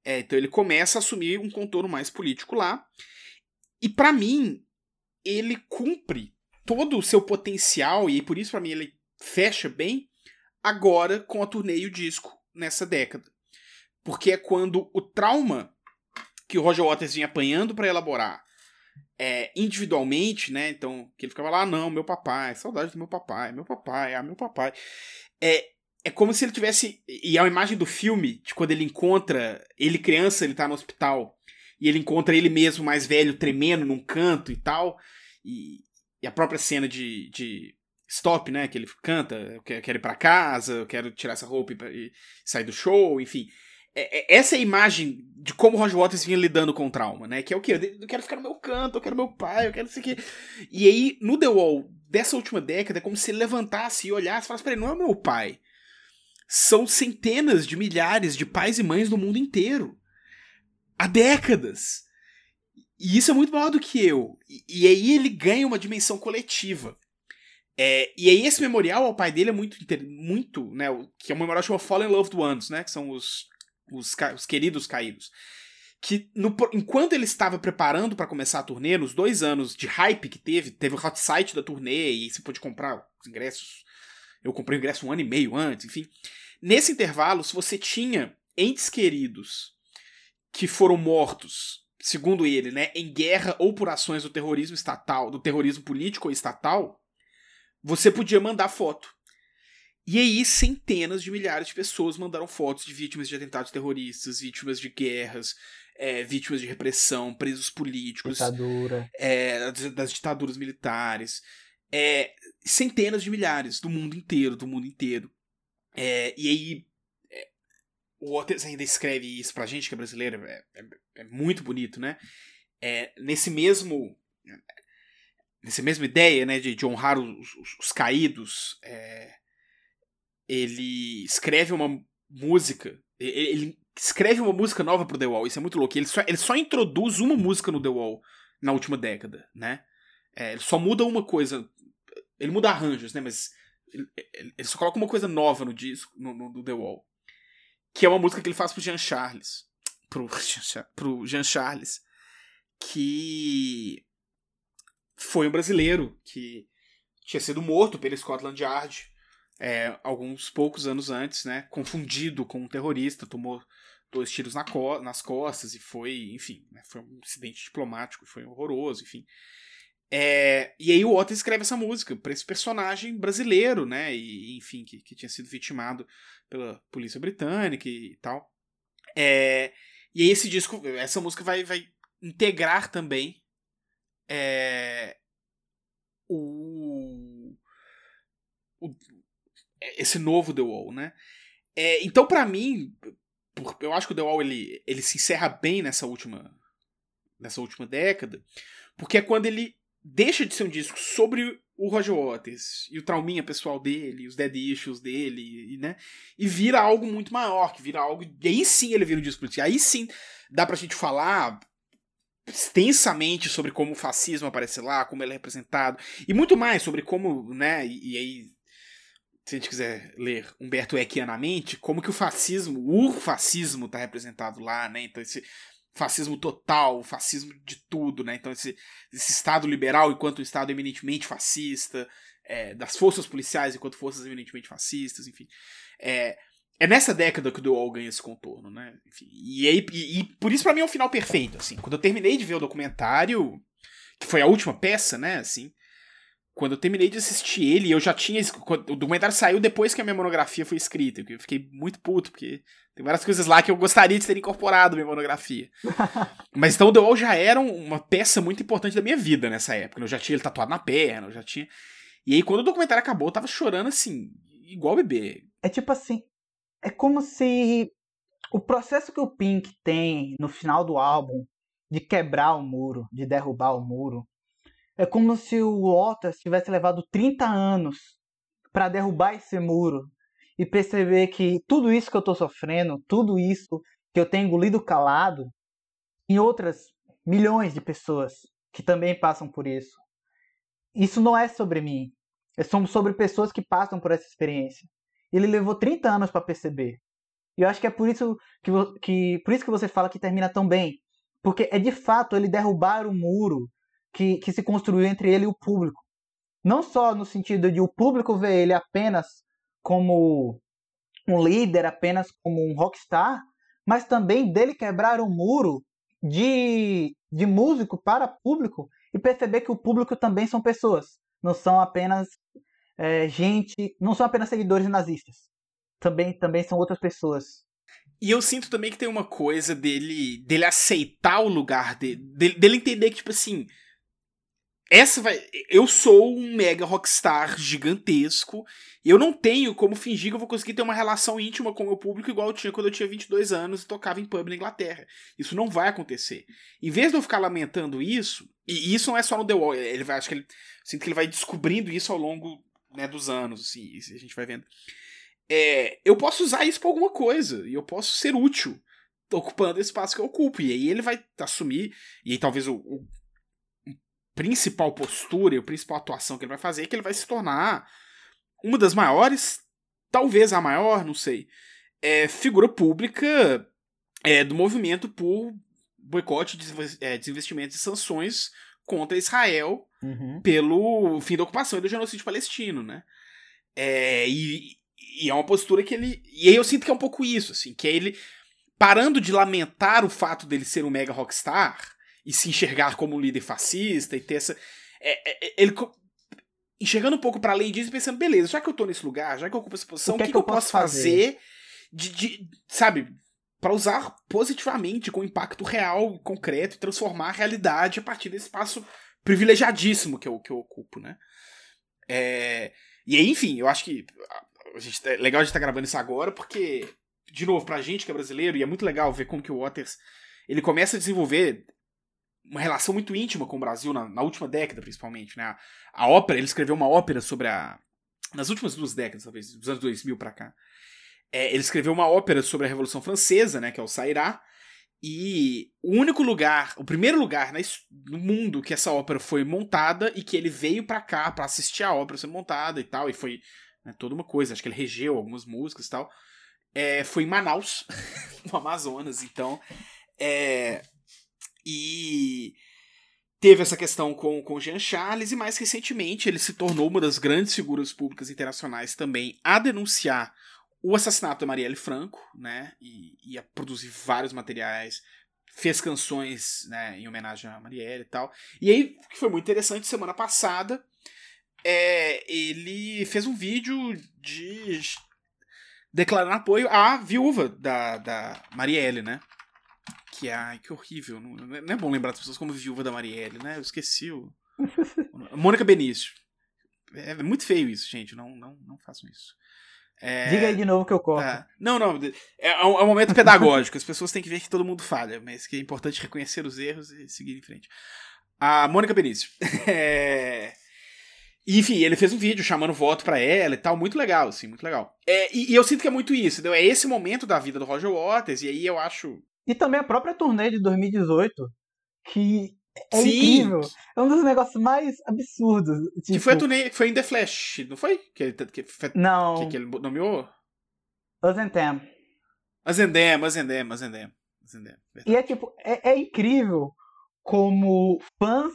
É, então ele começa a assumir um contorno mais político lá, e para mim ele cumpre todo o seu potencial e por isso para mim ele fecha bem agora com a turnê e o disco nessa década. Porque é quando o trauma que o Roger Waters vinha apanhando para elaborar é, individualmente, né? Então, que ele ficava lá, ah, não, meu papai, saudade do meu papai, meu papai, ah, meu papai. É, é como se ele tivesse. E é uma imagem do filme, de quando ele encontra. Ele criança, ele tá no hospital. E ele encontra ele mesmo mais velho, tremendo num canto e tal. E, e a própria cena de, de stop, né? Que ele canta, eu quero ir para casa, eu quero tirar essa roupa e, sair do show, enfim. É, é, essa é a imagem de como o Roger Waters vinha lidando com o trauma, né? Que é o quê? Eu quero ficar no meu canto, eu quero meu pai, eu quero isso aqui. E aí, no The Wall, dessa última década, é como se levantasse e olhasse e falasse, peraí, não é meu pai. São centenas de milhares de pais e mães no mundo inteiro. Há décadas. E isso é muito maior do que eu. E aí ele ganha uma dimensão coletiva. É, e aí esse memorial ao pai dele é muito, muito, né, que é um memorial chamado Fallen Loved Ones, né, que são os, os, os queridos caídos. Que no, enquanto ele estava preparando para começar a turnê, nos dois anos de hype que teve, teve o hot site da turnê e você pôde comprar os ingressos. Eu comprei o ingresso um ano e meio antes, enfim. Nesse intervalo, se você tinha entes queridos que foram mortos, segundo ele, né, em guerra ou por ações do terrorismo estatal, do terrorismo político ou estatal, você podia mandar foto. E aí, centenas de milhares de pessoas mandaram fotos de vítimas de atentados terroristas, vítimas de guerras, é, vítimas de repressão, presos políticos. Ditadura. É, das, das, ditaduras militares. É, centenas de milhares do mundo inteiro, do mundo inteiro. É, e aí, é, o Waters ainda escreve isso pra gente, que é brasileiro, é, é, é muito bonito, né? É, nesse mesmo nessa mesma ideia né, de, de honrar os, os, os caídos, é, ele escreve uma música. Ele, escreve uma música nova pro The Wall, isso é muito louco. Ele só, ele só introduz uma música no The Wall na última década, né? É, ele só muda uma coisa. Ele muda arranjos, né? Mas ele, ele só coloca uma coisa nova no disco, no, no, no, The Wall. Que é uma música que ele faz pro Jean Charles. Pro, pro Jean Charles. Que foi um brasileiro que tinha sido morto pelo Scotland Yard é, alguns poucos anos antes, né? Confundido com um terrorista, tomou dois tiros na co nas costas e foi, enfim, né, foi um incidente diplomático, foi horroroso, enfim. É, e aí o Otto escreve essa música para esse personagem brasileiro, né? E, enfim, que, que tinha sido vitimado pela polícia britânica e tal. É, e aí esse disco, essa música vai, vai integrar também é, o, o, esse novo The Wall, né? É, então, para mim, eu acho que o The Wall ele, ele se encerra bem nessa última, nessa última década, porque é quando ele deixa de ser um disco sobre o Roger Waters e o trauminha pessoal dele, os dead issues dele, e, né? E vira algo muito maior, que vira algo. E aí sim ele vira um disco. Aí sim dá pra gente falar extensamente sobre como o fascismo aparece lá, como ele é representado, e muito mais sobre como, né? E, e aí, se a gente quiser ler Humberto Equianamente, como que o fascismo, o fascismo tá representado lá, né? Então esse fascismo total, fascismo de tudo, né? Então esse, esse Estado liberal enquanto um Estado eminentemente fascista, é, das forças policiais enquanto forças eminentemente fascistas, enfim. É, é nessa década que o The Wall ganha esse contorno, né? Enfim, e, aí, e, e por isso para mim é um final perfeito, assim. Quando eu terminei de ver o documentário, que foi a última peça, né, assim, quando eu terminei de assistir ele, eu já tinha. O documentário saiu depois que a minha monografia foi escrita. Eu fiquei muito puto, porque tem várias coisas lá que eu gostaria de ter incorporado na minha monografia. Mas então o The Wall já era uma peça muito importante da minha vida nessa época. Eu já tinha ele tatuado na perna, eu já tinha. E aí, quando o documentário acabou, eu tava chorando assim, igual bebê. É tipo assim. É como se o processo que o Pink tem no final do álbum de quebrar o muro, de derrubar o muro, é como se o Waters tivesse levado 30 anos para derrubar esse muro e perceber que tudo isso que eu estou sofrendo, tudo isso que eu tenho engolido calado, em outras milhões de pessoas que também passam por isso. Isso não é sobre mim. É sobre pessoas que passam por essa experiência. Ele levou 30 anos para perceber. E eu acho que é por isso que, que, por isso que você fala que termina tão bem. Porque é de fato ele derrubar o muro que, que se construiu entre ele e o público. Não só no sentido de o público ver ele apenas como um líder, apenas como um rockstar, mas também dele quebrar um muro de, de músico para público e perceber que o público também são pessoas, não são apenas é, gente, não são apenas seguidores nazistas, também, também são outras pessoas. E eu sinto também que tem uma coisa dele dele aceitar o lugar dele, dele, dele entender que, tipo assim, essa vai. Eu sou um mega rockstar gigantesco. E eu não tenho como fingir que eu vou conseguir ter uma relação íntima com o meu público igual eu tinha quando eu tinha 22 anos e tocava em pub na Inglaterra. Isso não vai acontecer. Em vez de eu ficar lamentando isso, e isso não é só no The Wall, ele vai, acho que ele. Sinto que ele vai descobrindo isso ao longo né, dos anos, assim, a gente vai vendo. É, eu posso usar isso pra alguma coisa, e eu posso ser útil ocupando esse espaço que eu ocupo. E aí ele vai assumir, e aí talvez o, o principal postura e a principal atuação que ele vai fazer é que ele vai se tornar uma das maiores, talvez a maior, não sei, é, figura pública é, do movimento por boicote, é, desinvestimento e sanções contra Israel uhum. pelo fim da ocupação e do genocídio palestino, né? É, e, e, é uma postura que ele. E aí eu sinto que é um pouco isso, assim, que é ele parando de lamentar o fato dele ser um mega rockstar e se enxergar como um líder fascista e ter essa. É, é, é ele enxergando um pouco para além disso e pensando, beleza, já que eu tô nesse lugar, já que eu ocupo essa posição, o que, o que, que eu, posso fazer, fazer de, de, sabe, para usar positivamente, com impacto real, concreto, e transformar a realidade a partir desse espaço privilegiadíssimo que eu, que eu ocupo, né? É, e aí, enfim, eu acho que a gente, é legal de estar tá gravando isso agora, porque, de novo, pra gente que é brasileiro, e é muito legal ver como que o Waters ele começa a desenvolver uma relação muito íntima com o Brasil na, na última década, principalmente, né? A, a, ópera, ele escreveu uma ópera sobre a nas últimas duas décadas, talvez, dos anos 2000 para cá. É, ele escreveu uma ópera sobre a Revolução Francesa, né, que é o Sairá, e o único lugar, o primeiro lugar né, no mundo que essa ópera foi montada e que ele veio para cá para assistir a ópera ser montada e tal, e foi né, toda uma coisa, acho que ele regeu algumas músicas e tal, é, foi em Manaus, no Amazonas, então é, e teve essa questão com, com Jean Charles, e mais recentemente ele se tornou uma das grandes figuras públicas internacionais também a denunciar o assassinato da Marielle Franco, né? E, e a produzir vários materiais, fez canções né, em homenagem a Marielle e tal. E aí, o que foi muito interessante, semana passada, é, ele fez um vídeo de declarando apoio à viúva da, da Marielle, né? que ai, que horrível. Não, não, é bom lembrar das pessoas como viúva da Marielle, né? Eu esqueci o. Mônica Benício. É muito feio isso, gente. Não, não, não façam isso. É... Diga aí de novo que eu corto. É. Não, não. É, é, um, é um momento pedagógico. As pessoas têm que ver que todo mundo falha, mas que é importante reconhecer os erros e seguir em frente. A Mônica Benício. é... Enfim, ele fez um vídeo chamando voto para ela e tal, muito legal, assim, muito legal. É, e, e, eu sinto que é muito isso, entendeu? É esse momento da vida do Roger Waters, e aí eu acho. E também a própria turnê de 2018, que é Sim. incrível. É um dos negócios mais absurdos. Tipo... Que foi a turnê, foi em The Flash, não foi? Que, que, que, não. Que, que ele nomeou? Azentem. Azendem, Azendem, Azendem. E é tipo, é, é incrível como fãs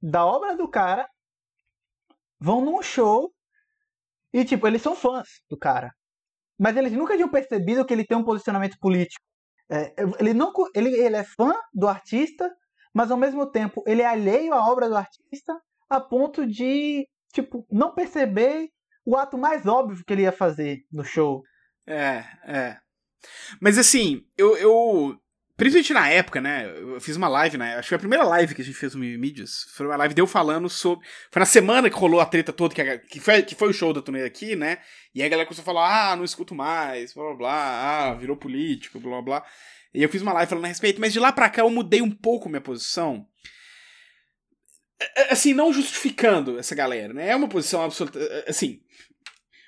da obra do cara vão num show e, tipo, eles são fãs do cara. Mas eles nunca tinham percebido que ele tem um posicionamento político. É, ele, não, ele, ele é fã do artista, mas ao mesmo tempo ele é alheio à obra do artista a ponto de, tipo, não perceber o ato mais óbvio que ele ia fazer no show. É, é. Mas assim, eu, eu Principalmente na época, né? Eu fiz uma live, né? Acho que a primeira live que a gente fez no Mídias. Foi uma live deu falando sobre. Foi na semana que rolou a treta toda, que, a... que, foi, que foi o show da turnê aqui, né? E aí a galera começou a falar: ah, não escuto mais, blá blá blá, ah, virou político, blá blá. E eu fiz uma live falando a respeito, mas de lá pra cá eu mudei um pouco minha posição. Assim, não justificando essa galera, né? É uma posição absoluta. Assim,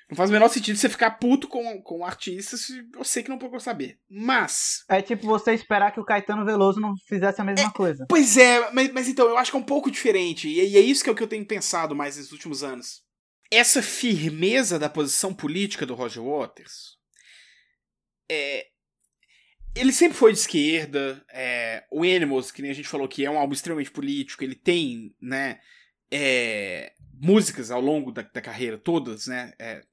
não faz o menor sentido você ficar puto com, com o artista se você que não procurou saber. Mas. É tipo você esperar que o Caetano Veloso não fizesse a mesma é, coisa. Pois é, mas, mas então, eu acho que é um pouco diferente. E, e é isso que é o que eu tenho pensado mais nesses últimos anos. Essa firmeza da posição política do Roger Waters. É, ele sempre foi de esquerda. É, o Animals, que nem a gente falou que é um álbum extremamente político, ele tem, né? É, músicas ao longo da, da carreira, todas, né? É,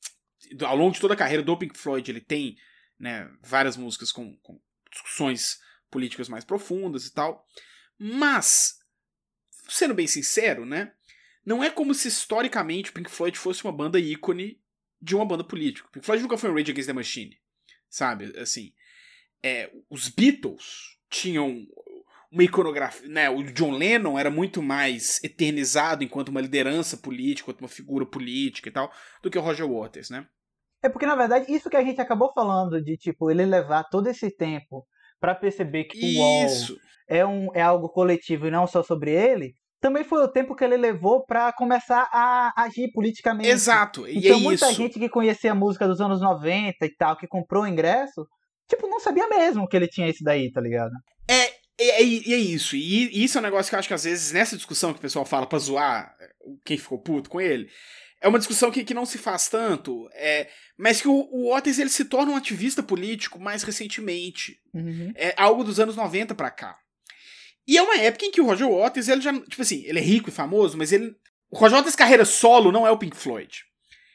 ao longo de toda a carreira do Pink Floyd, ele tem né, várias músicas com, com discussões políticas mais profundas e tal. Mas, sendo bem sincero, né? Não é como se historicamente o Pink Floyd fosse uma banda ícone de uma banda política. Pink Floyd nunca foi um Rage Against the Machine, sabe? Assim, é, os Beatles tinham uma iconografia, né? O John Lennon era muito mais eternizado enquanto uma liderança política, enquanto uma figura política e tal, do que o Roger Waters, né? É porque na verdade isso que a gente acabou falando de tipo ele levar todo esse tempo para perceber que isso. o UOL é um é algo coletivo e não só sobre ele, também foi o tempo que ele levou para começar a agir politicamente. Exato. E então é muita isso. gente que conhecia a música dos anos 90 e tal, que comprou o ingresso, tipo, não sabia mesmo que ele tinha isso daí, tá ligado? É, é, é, é, isso. E isso é um negócio que eu acho que às vezes, nessa discussão que o pessoal fala pra zoar quem ficou puto com ele, é uma discussão que, que não se faz tanto, é, mas que o, o Otis ele se torna um ativista político mais recentemente. Uhum. É algo dos anos 90 pra cá. E é uma época em que o Roger Waters, ele já, tipo assim, ele é rico e famoso, mas ele. O Roger Waters carreira solo não é o Pink Floyd.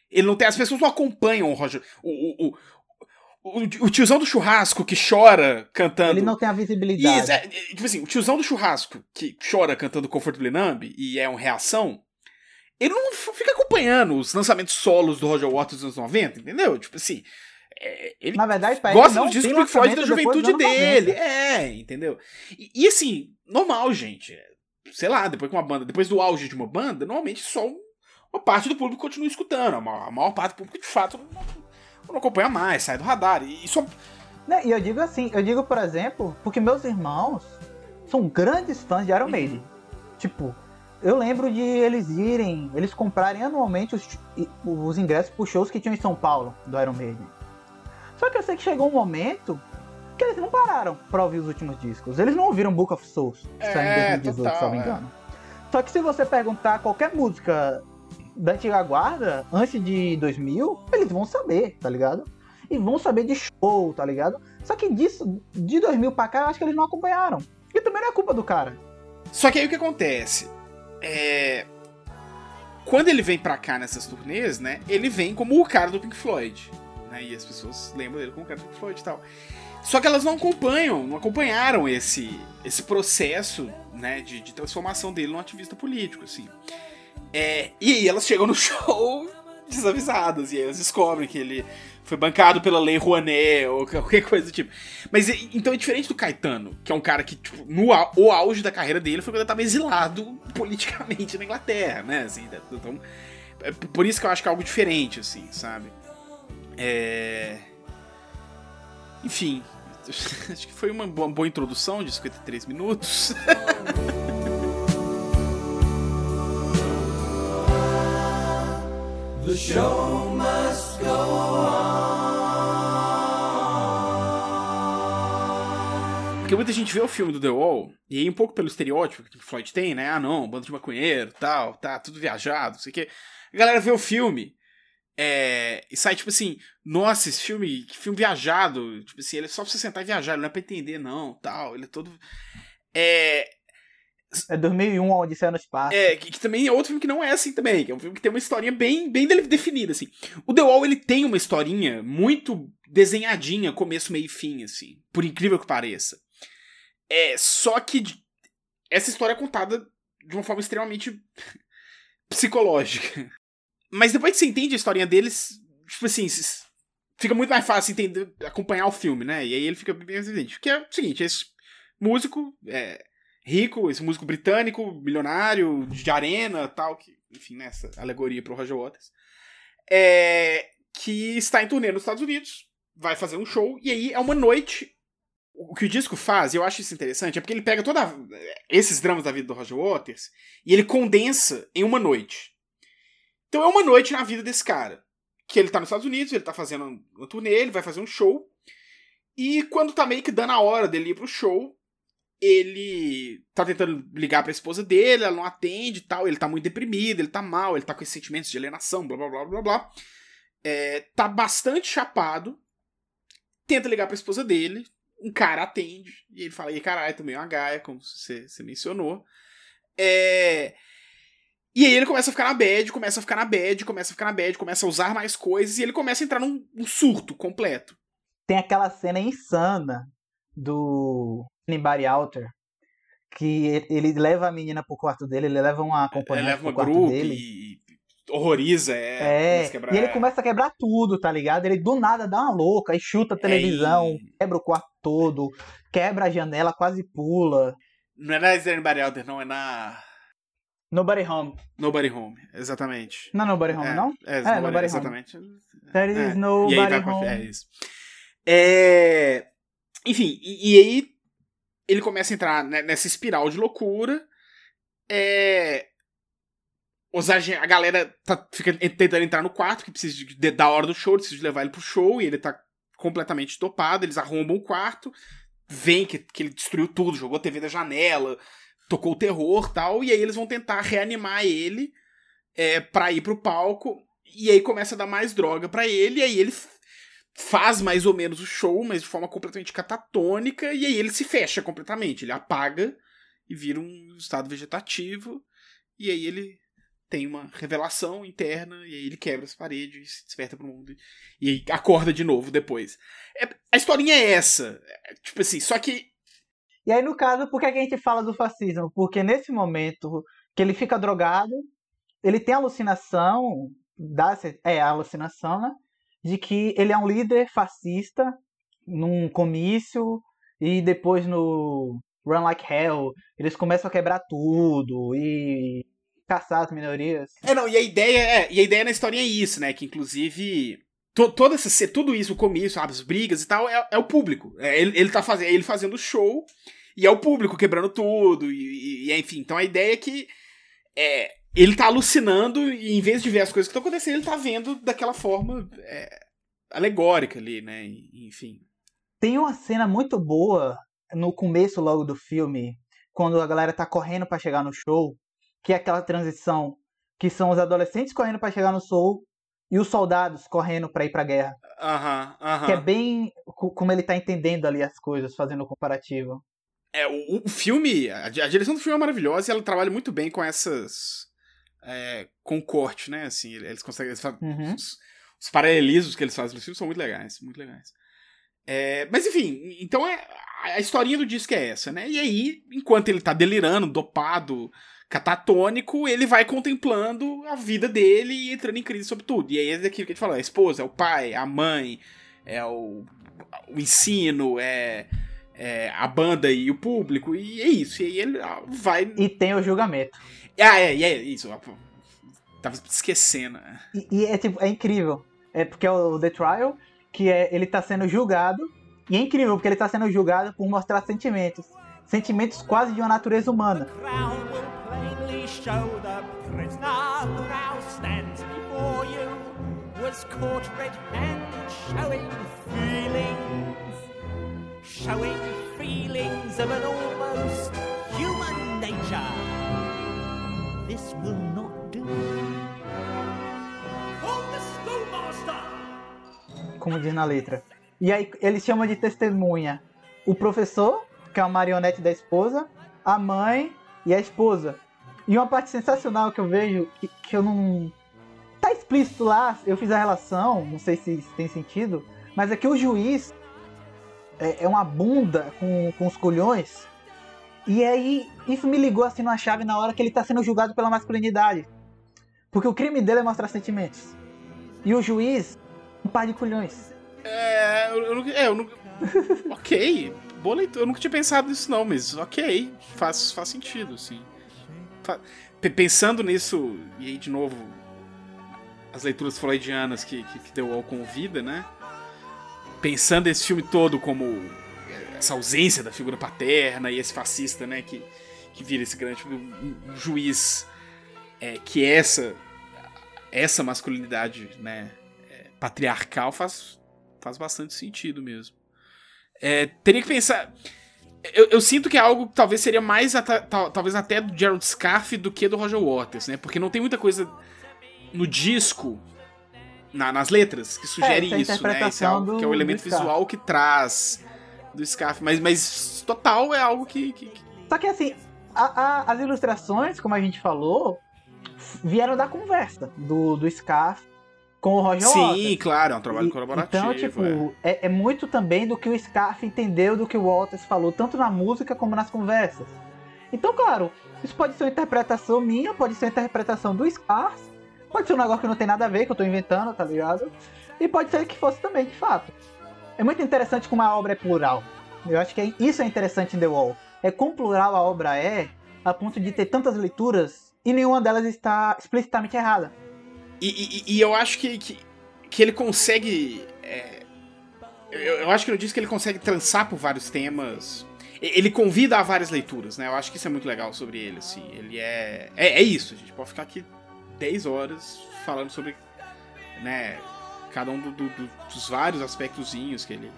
Ele não tem. As pessoas não acompanham o Roger. O, o, o, o, tiozão do churrasco que chora cantando. Ele não tem a visibilidade. Isso, é, tipo assim, o tiozão do churrasco que chora cantando Comfortably Numb e é uma reação. Ele não fica acompanhando os lançamentos solos do Roger Waters dos anos 90, entendeu? Tipo assim. É, ele Na verdade, gosta do disco Pink Floyd da juventude dele. É, entendeu? E, e, assim, normal, gente. Sei lá, depois que uma banda, depois do auge de uma banda, normalmente só uma parte do público continua escutando. A maior, a maior parte do público, de fato, não, não acompanha mais, sai do radar. E isso. Né, e eu digo assim, eu digo, por exemplo, porque meus irmãos são grandes fãs de Iron uhum. Maiden. Uhum. Tipo, eu lembro de eles irem, eles comprarem anualmente os, os ingressos para shows que tinham em São Paulo, do Iron Maiden. Só que eu sei que chegou um momento que eles não pararam pra ouvir os últimos discos. Eles não ouviram Book of Souls, que é, saiu em 2018, se não me engano. É. Só que se você perguntar qualquer música da antiga guarda, antes de 2000, eles vão saber, tá ligado? E vão saber de show, tá ligado? Só que disso, de 2000 pra cá, eu acho que eles não acompanharam. E também não é culpa do cara. Só que aí o que acontece? É... Quando ele vem pra cá nessas turnês, né? Ele vem como o cara do Pink Floyd. Né, e as pessoas lembram dele como o cara do Pink Floyd e tal. Só que elas não acompanham, não acompanharam esse, esse processo né, de, de transformação dele num ativista político, assim. É, e aí elas chegam no show desavisadas, e aí elas descobrem que ele foi bancado pela Lei Rouanet ou qualquer coisa do tipo. Mas então é diferente do Caetano, que é um cara que, tipo, no o auge da carreira dele foi quando ele tava exilado politicamente na Inglaterra, né? Assim, então, é por isso que eu acho que é algo diferente, assim, sabe? É... Enfim, acho que foi uma boa, boa introdução de 53 minutos. The show must go on. Porque muita gente vê o filme do The Wall, e aí um pouco pelo estereótipo que Floyd tem, né? Ah, não, bando de maconheiro, tal, tá, tudo viajado, não sei o quê. A galera vê o filme é, e sai tipo assim, nossa, esse filme, que filme viajado. Tipo assim, ele é só pra você sentar e viajar, ele não é pra entender, não, tal. Ele é todo. É. É 2001, a Odisseia no Espaço. É, que, que, também é outro filme que não é assim também, que é um filme que tem uma historinha bem, bem definida, assim. O The Wall, ele tem uma historinha muito desenhadinha, começo, meio e fim, assim. Por incrível que pareça. É, só que essa história é contada de uma forma extremamente psicológica. Mas depois que você entende a historinha deles, tipo assim, fica muito mais fácil entender, acompanhar o filme, né? E aí ele fica bem evidente. Que é o seguinte, esse músico é, rico, esse músico britânico, milionário, de arena tal, que, enfim, nessa né, alegoria pro Roger Waters, é, que está em turnê nos Estados Unidos, vai fazer um show, e aí é uma noite. O que o disco faz, e eu acho isso interessante, é porque ele pega todos esses dramas da vida do Roger Waters e ele condensa em uma noite. Então é uma noite na vida desse cara. Que ele tá nos Estados Unidos, ele tá fazendo uma turnê, ele vai fazer um show. E quando tá meio que dando a hora dele ir pro show, ele tá tentando ligar pra esposa dele, ela não atende e tal, ele tá muito deprimido, ele tá mal, ele tá com esses sentimentos de alienação, blá blá blá blá blá. É, tá bastante chapado, tenta ligar pra esposa dele, um cara atende, e ele fala, e caralho, também é uma gaia, como você, você mencionou. É, e aí ele começa a ficar na bad, começa a ficar na bad, começa a ficar na bad, começa a usar mais coisas e ele começa a entrar num, num surto completo. Tem aquela cena insana do Anybody Alter, que ele leva a menina pro quarto dele, ele leva uma acompanhante ele leva pro quarto dele. E horroriza, é. É, e ele é. começa a quebrar tudo, tá ligado? Ele do nada dá uma louca, e chuta a televisão, é, e... quebra o quarto todo, quebra a janela, quase pula. Não é na Anybody Alter, não, é na... Nobody Home. Nobody Home, exatamente. Não é Nobody Home, é, não? É, é nobody, nobody exatamente. Home. There is é. Nobody Home. É isso. É... Enfim, e, e, aí ele começa a entrar nessa espiral de loucura. É... Os. A galera tá, fica tentando entrar no quarto, que precisa de, de, da hora do show, precisa de levar ele pro show, e ele tá completamente topado. Eles arrombam o quarto, vem que, que ele destruiu tudo, jogou a TV da janela, tocou o terror tal, e aí eles vão tentar reanimar ele é, pra ir pro palco, e aí começa a dar mais droga para ele, e aí ele faz mais ou menos o show, mas de forma completamente catatônica, e aí ele se fecha completamente, ele apaga e vira um estado vegetativo, e aí ele tem uma revelação interna, e aí ele quebra as paredes se desperta pro mundo, e aí acorda de novo depois. É, a historinha é essa, é, tipo assim, só que e aí, no caso, por que a gente fala do fascismo? Porque nesse momento que ele fica drogado, ele tem alucinação, dá, é alucinação, né? De que ele é um líder fascista num comício e depois no Run Like Hell eles começam a quebrar tudo e caçar as minorias. É, não, e a ideia é, e a ideia na história é isso, né? Que inclusive to, toda essa, tudo isso, o comício, as brigas e tal, é, é o público. É, ele, ele tá fazendo, ele fazendo show e é o público quebrando tudo. E, e enfim, então a ideia é que é, ele tá alucinando e em vez de ver as coisas que estão acontecendo, ele tá vendo daquela forma é, alegórica ali, né? Enfim. Tem uma cena muito boa no começo logo do filme, quando a galera tá correndo para chegar no show, que é aquela transição que são os adolescentes correndo para chegar no show e os soldados correndo para ir pra guerra. Aham, uh aham. Que é bem como ele tá entendendo ali as coisas, fazendo o comparativo. É, o, o filme, a, a, direção do filme é maravilhosa e ela trabalha muito bem com essas. É, com corte, né? Assim, eles conseguem. Eles fazem, uhum. os, os, paralelismos que eles fazem no filme são muito legais, muito legais. É, mas enfim, então é, a historinha do disco é essa, né? E aí, enquanto ele tá delirando, dopado, catatônico, ele vai contemplando a vida dele e entrando em crise sobre tudo. E aí é daquilo que a gente falou: a esposa, é o pai, a mãe, é o, o ensino, é, é a banda e o público, e é isso. E aí ele ah, vai. E tem o julgamento. Ah, é, é, isso. Tava esquecendo. E, e, é tipo, é incrível. é porque é o The Trial, que é ele tá sendo julgado. E é incrível, porque ele tá sendo julgado por mostrar sentimentos. Sentimentos quase de uma natureza humana. crown will plainly show the prisoner who now stands before you was caught red-handed showing feelings, showing feelings of an almost human nature. This will not do. Como diz na letra. E aí ele chama de testemunha o professor, que é a marionete da esposa, a mãe e a esposa. E uma parte sensacional que eu vejo, que, que eu não. Tá explícito lá, eu fiz a relação, não sei se isso tem sentido, mas é que o juiz é, é uma bunda com, com os colhões. E aí, isso me ligou assim numa chave na hora que ele tá sendo julgado pela masculinidade. Porque o crime dele é mostrar sentimentos. E o juiz, um par de colhões. É, eu, não- é, eu não. ok, boa leitura. Eu nunca tinha pensado nisso, não, mas ok, faz, faz sentido, sim. Fa- P- Pensando nisso, e aí de novo, as leituras freudianas que, que, que deu ao convida, né? Pensando esse filme todo como essa ausência da figura paterna e esse fascista, né? Que, que vira esse grande um, juiz é, que essa, essa masculinidade, né? é, patriarcal faz, faz bastante sentido mesmo. É, teria que pensar. Eu, eu sinto que é algo que talvez seria mais ata- tal- talvez até do Gerald Scarfe do que do Roger Waters, né? Porque não tem muita coisa no disco, na- nas letras, que sugere é isso, né? Esse é, algo, do- que é o elemento visual que traz do Scarfe. Mas, mas total é algo que. que- Só que assim, a- a- as ilustrações, como a gente falou, vieram da conversa do, do Scarf com o Roger Sim, Waters. claro, é um trabalho E- colaborativo. Então, é. tipo, é. é muito também do que o Scarf entendeu do que o Waters falou, tanto na música como nas conversas. Então, claro, isso pode ser uma interpretação minha, pode ser uma interpretação do Scarf, pode ser um negócio que não tem nada a ver, que eu tô inventando, tá ligado? E pode ser que fosse também, de fato. É muito interessante como a obra é plural. Eu acho que é- isso é interessante em The Wall. É quão plural a obra é, a ponto de ter tantas leituras e nenhuma delas está explicitamente errada. E, e- e eu acho que, que, que ele consegue. é, eu, eu acho que no disco ele consegue trançar por vários temas. Ele convida a várias leituras, né? Eu acho que isso é muito legal sobre ele, assim. Ele é. É, é isso, a gente pode ficar aqui 10 horas falando sobre. né? Cada um do- do- do- dos vários aspectozinhos que ele.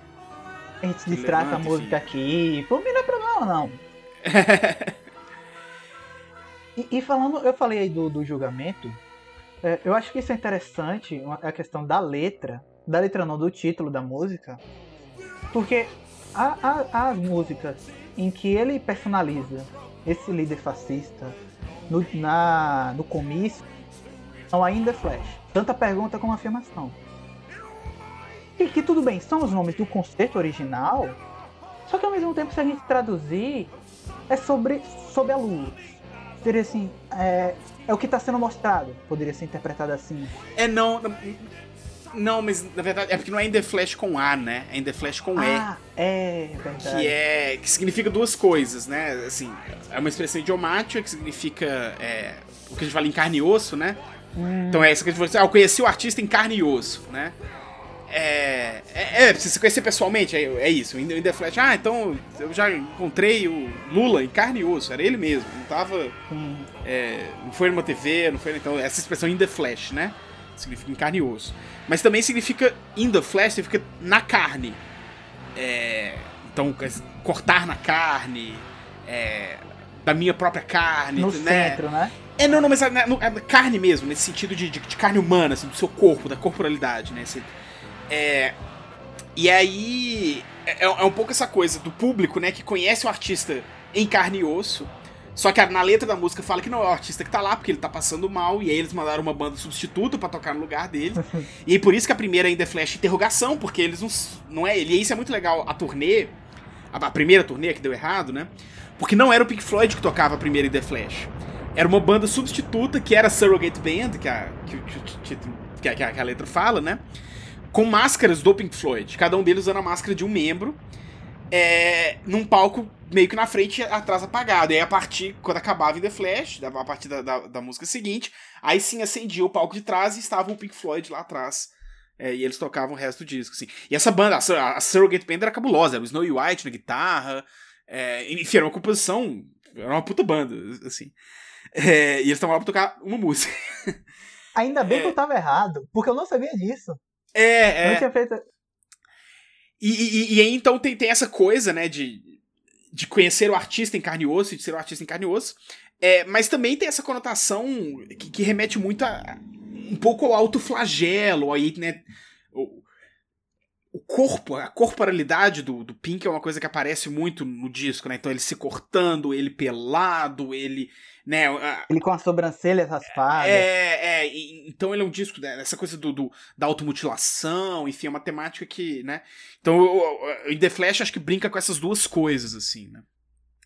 A gente distrata a levanta, música aqui. Por mim não é problema, não. E, e falando, eu falei aí do, do julgamento. é, eu acho que isso é interessante, a questão da letra. Da letra não, do título da música. Porque as músicas em que ele personaliza esse líder fascista no, na, no comício são ainda Flash. Tanto a pergunta como a afirmação. E que tudo bem, são os nomes do concerto original, só que ao mesmo tempo, se a gente traduzir, é sobre, sobre a luz. Seria assim, é, é o que está sendo mostrado, poderia ser interpretado assim. É não. não- Não, mas na verdade é porque não é In The Flash com A, né? É In The Flash com E. Ah, é verdade. que é que significa duas coisas, né? Assim, é uma expressão idiomática que significa é, o que a gente fala em carne e osso, né? Hum, Então é isso que a gente fala assim, ah, eu conheci o artista em carne e osso, né? É, é, é se você conhecer pessoalmente, é, é isso. In The Flash, ah, então eu já encontrei o Lula em carne e osso, era ele mesmo, não tava, sim. é, não foi numa TV, não foi, então essa expressão In The Flash, né? Significa em carne e osso. Mas também significa In The Flash, significa na carne. É, então, cortar na carne, é, da minha própria carne, No né? centro, né? É, não, não, mas a, no- a carne mesmo, nesse sentido de, de, de carne humana, assim, do seu corpo, da corporalidade, né? Esse- é, e aí, é, é um pouco essa coisa do público, né, que conhece o artista em carne e osso, só que na letra da música fala que não é o artista que tá lá, porque ele tá passando mal, e aí eles mandaram uma banda substituta pra tocar no lugar dele. e aí por isso que a primeira ainda é flash interrogação, porque eles não, não é ele. E isso é muito legal, a turnê, a, a primeira turnê que deu errado, né? Porque não era o Pink Floyd que tocava a primeira The Flash. Era uma banda substituta que era a Surrogate Band, que a, que, que, que que a- que a letra fala, né? Com máscaras do Pink Floyd. Cada um deles usando a máscara de um membro. É, num palco meio que na frente atrás apagado. E aí a partir, quando acabava em The Flash, a partir da, da, da música seguinte, aí sim acendia o palco de trás e estava o Pink Floyd lá atrás. É, e eles tocavam o resto do disco, assim. E essa banda, a, a Surrogate Band era cabulosa, era o Snowy White na guitarra, é, enfim, era uma composição, era uma puta banda, assim. É, e eles estavam lá pra tocar uma música. Ainda bem É. que eu tava errado, porque eu não sabia disso. É, é. não tinha feito. E, e, e aí, então, tem, tem essa coisa, né, de, de conhecer o artista em carne e osso, de ser o artista em carne e osso. É, mas também tem essa conotação que, que remete muito a um pouco ao autoflagelo, aí, né, o, o corpo, a corporalidade do, do Pink é uma coisa que aparece muito no disco, né, então ele se cortando, ele pelado, ele, né, a- Ele com as sobrancelhas raspadas. é, é, e- então ele é um disco né, essa coisa do, do- da automutilação, enfim, é uma temática que, né? Então, o The Flash acho que brinca com essas duas coisas, assim, né?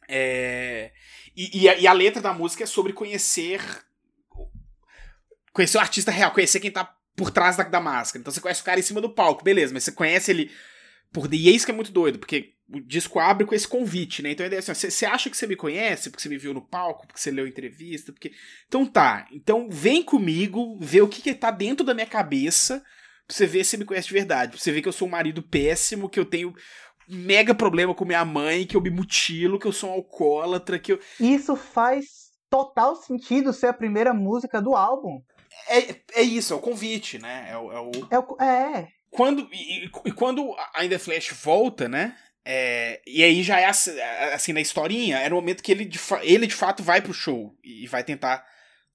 É, e, e a, e a letra da música é sobre conhecer conhecer o artista real, conhecer quem tá por trás da, da máscara. Então você conhece o cara em cima do palco, beleza, mas você conhece ele por e é isso que é muito doido, porque o disco abre com esse convite, né? Então a ideia é assim, você acha que você me conhece porque você me viu no palco, porque você leu entrevista, porque então tá, então vem comigo ver o que que tá dentro da minha cabeça pra você ver se você me conhece de verdade, pra você ver que eu sou um marido péssimo, que eu tenho mega problema com minha mãe, que eu me mutilo, que eu sou um alcoólatra, que eu Isso faz total sentido ser a primeira música do álbum. é, é isso, é o convite, né? É o, é o- É, é. quando e, e- e quando a In The Flash volta, né? É, e aí já é assim, na historinha, era o momento que ele de, ele de fato vai pro show e vai tentar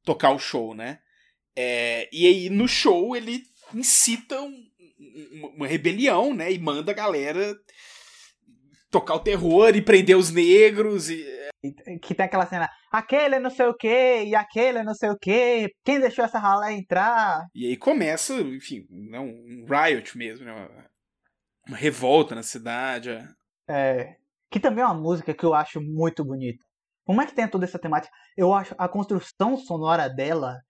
tocar o show, né? É, e aí no show ele incita um- um- uma rebelião, né? E manda a galera tocar o terror e prender os negros e Que tem aquela cena, aquele é não sei o que, e aquele é não sei o que, quem deixou essa ralé entrar? E aí começa, enfim, né, um riot mesmo, né? Uma, revolta na cidade. é. É, que também é uma música que eu acho muito bonita. Como é que tem toda essa temática? Eu acho a construção sonora dela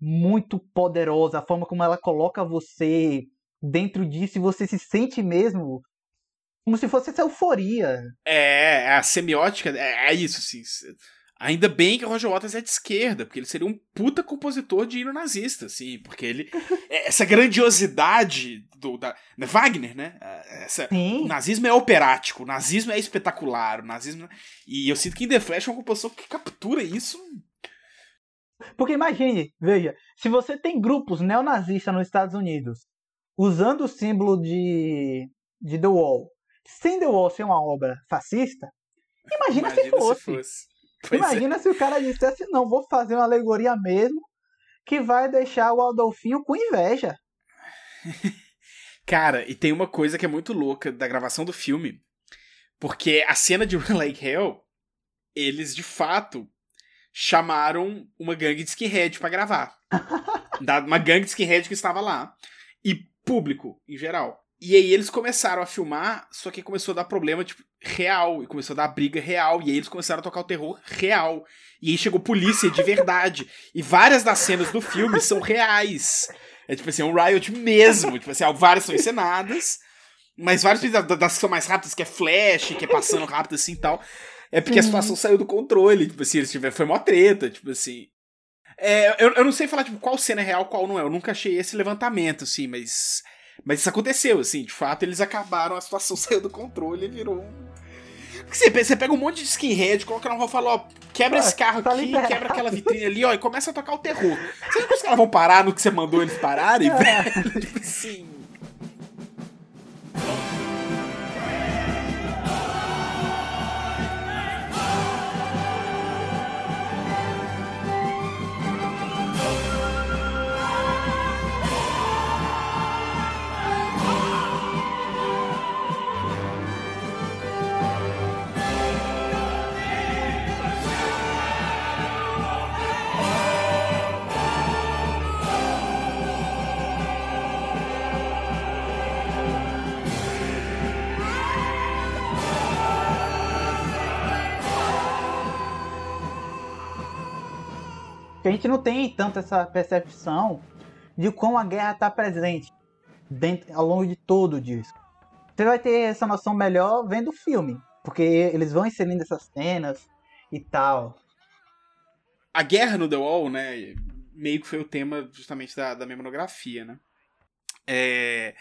muito poderosa, a forma como ela coloca você dentro disso e você se sente mesmo como se fosse essa euforia. É, a semiótica é, é isso, assim. Ainda bem que o Roger Waters é de esquerda, porque ele seria um puta compositor de hino nazista, assim, porque ele. é, Essa grandiosidade do. Da, né, Wagner, né? Essa, o nazismo é operático, o nazismo é espetacular, o nazismo. E eu sinto que em The Flash é uma composição que captura isso. porque imagine, veja, se você tem grupos neonazistas nos Estados Unidos usando o símbolo de, de The Wall, sem The Wall ser uma obra fascista, imagina, se fosse. Pois é. Imagina se o cara dissesse, não, vou fazer uma alegoria mesmo, que vai deixar o Adolfinho com inveja. Cara, e tem uma coisa que é muito louca da gravação do filme. Porque a cena de Like Hell, eles de fato chamaram uma gangue de skinhead pra gravar. Uma gangue de skinhead que estava lá. E público, em geral. E aí eles começaram a filmar, só que começou a dar problema, tipo, real. E começou a dar briga real. E aí eles começaram a tocar o terror real. E aí chegou polícia de verdade. E várias das cenas do filme são reais. É tipo assim, é um riot mesmo. tipo assim, várias são encenadas. Mas várias da- da- das que são mais rápidas, que é flash, que é passando rápido assim e tal. É porque a Sim. situação saiu do controle. Tipo assim, eles tiveram, foi mó treta, tipo assim. É, eu, eu não sei falar, tipo, qual cena é real, qual não é. Eu nunca achei esse levantamento, assim, mas. Mas isso aconteceu, assim. De fato, eles acabaram, a situação saiu do controle e virou um. Você, pe- você pega um monte de skinhead, coloca na rua e fala, ó, quebra esse carro tá aqui, liberado. quebra aquela vitrine ali, ó, e começa a tocar o terror. Você acha que os caras vão parar no que você mandou eles pararem, É. Tipo assim. A gente não tem tanto essa percepção de como a guerra está presente dentro, ao longo de todo o disco. Você vai ter essa noção melhor vendo o filme, porque eles vão inserindo essas cenas e tal. A guerra no The Wall, né? Meio que foi o tema justamente da, da minha monografia, né? É...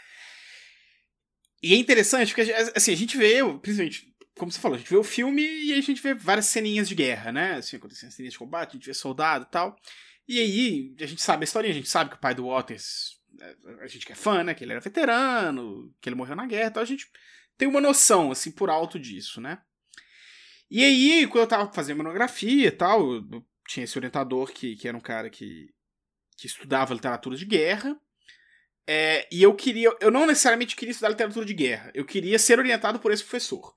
E é interessante porque, assim, a gente vê, principalmente, como você falou, a gente vê o filme e a gente vê várias ceninhas de guerra, né? Assim, acontecendo ceninhas de combate, a gente vê soldado e tal. E aí, a gente sabe a história, a gente sabe que o pai do Waters, é, a gente que é fã, né? Que ele era veterano, que ele morreu na guerra, então a gente tem uma noção, assim, por alto disso, né? E aí, quando eu tava fazendo monografia e tal, eu tinha esse orientador que, que era um cara que, que estudava literatura de guerra. É, e eu queria. Eu não necessariamente queria estudar literatura de guerra. Eu queria ser orientado por esse professor.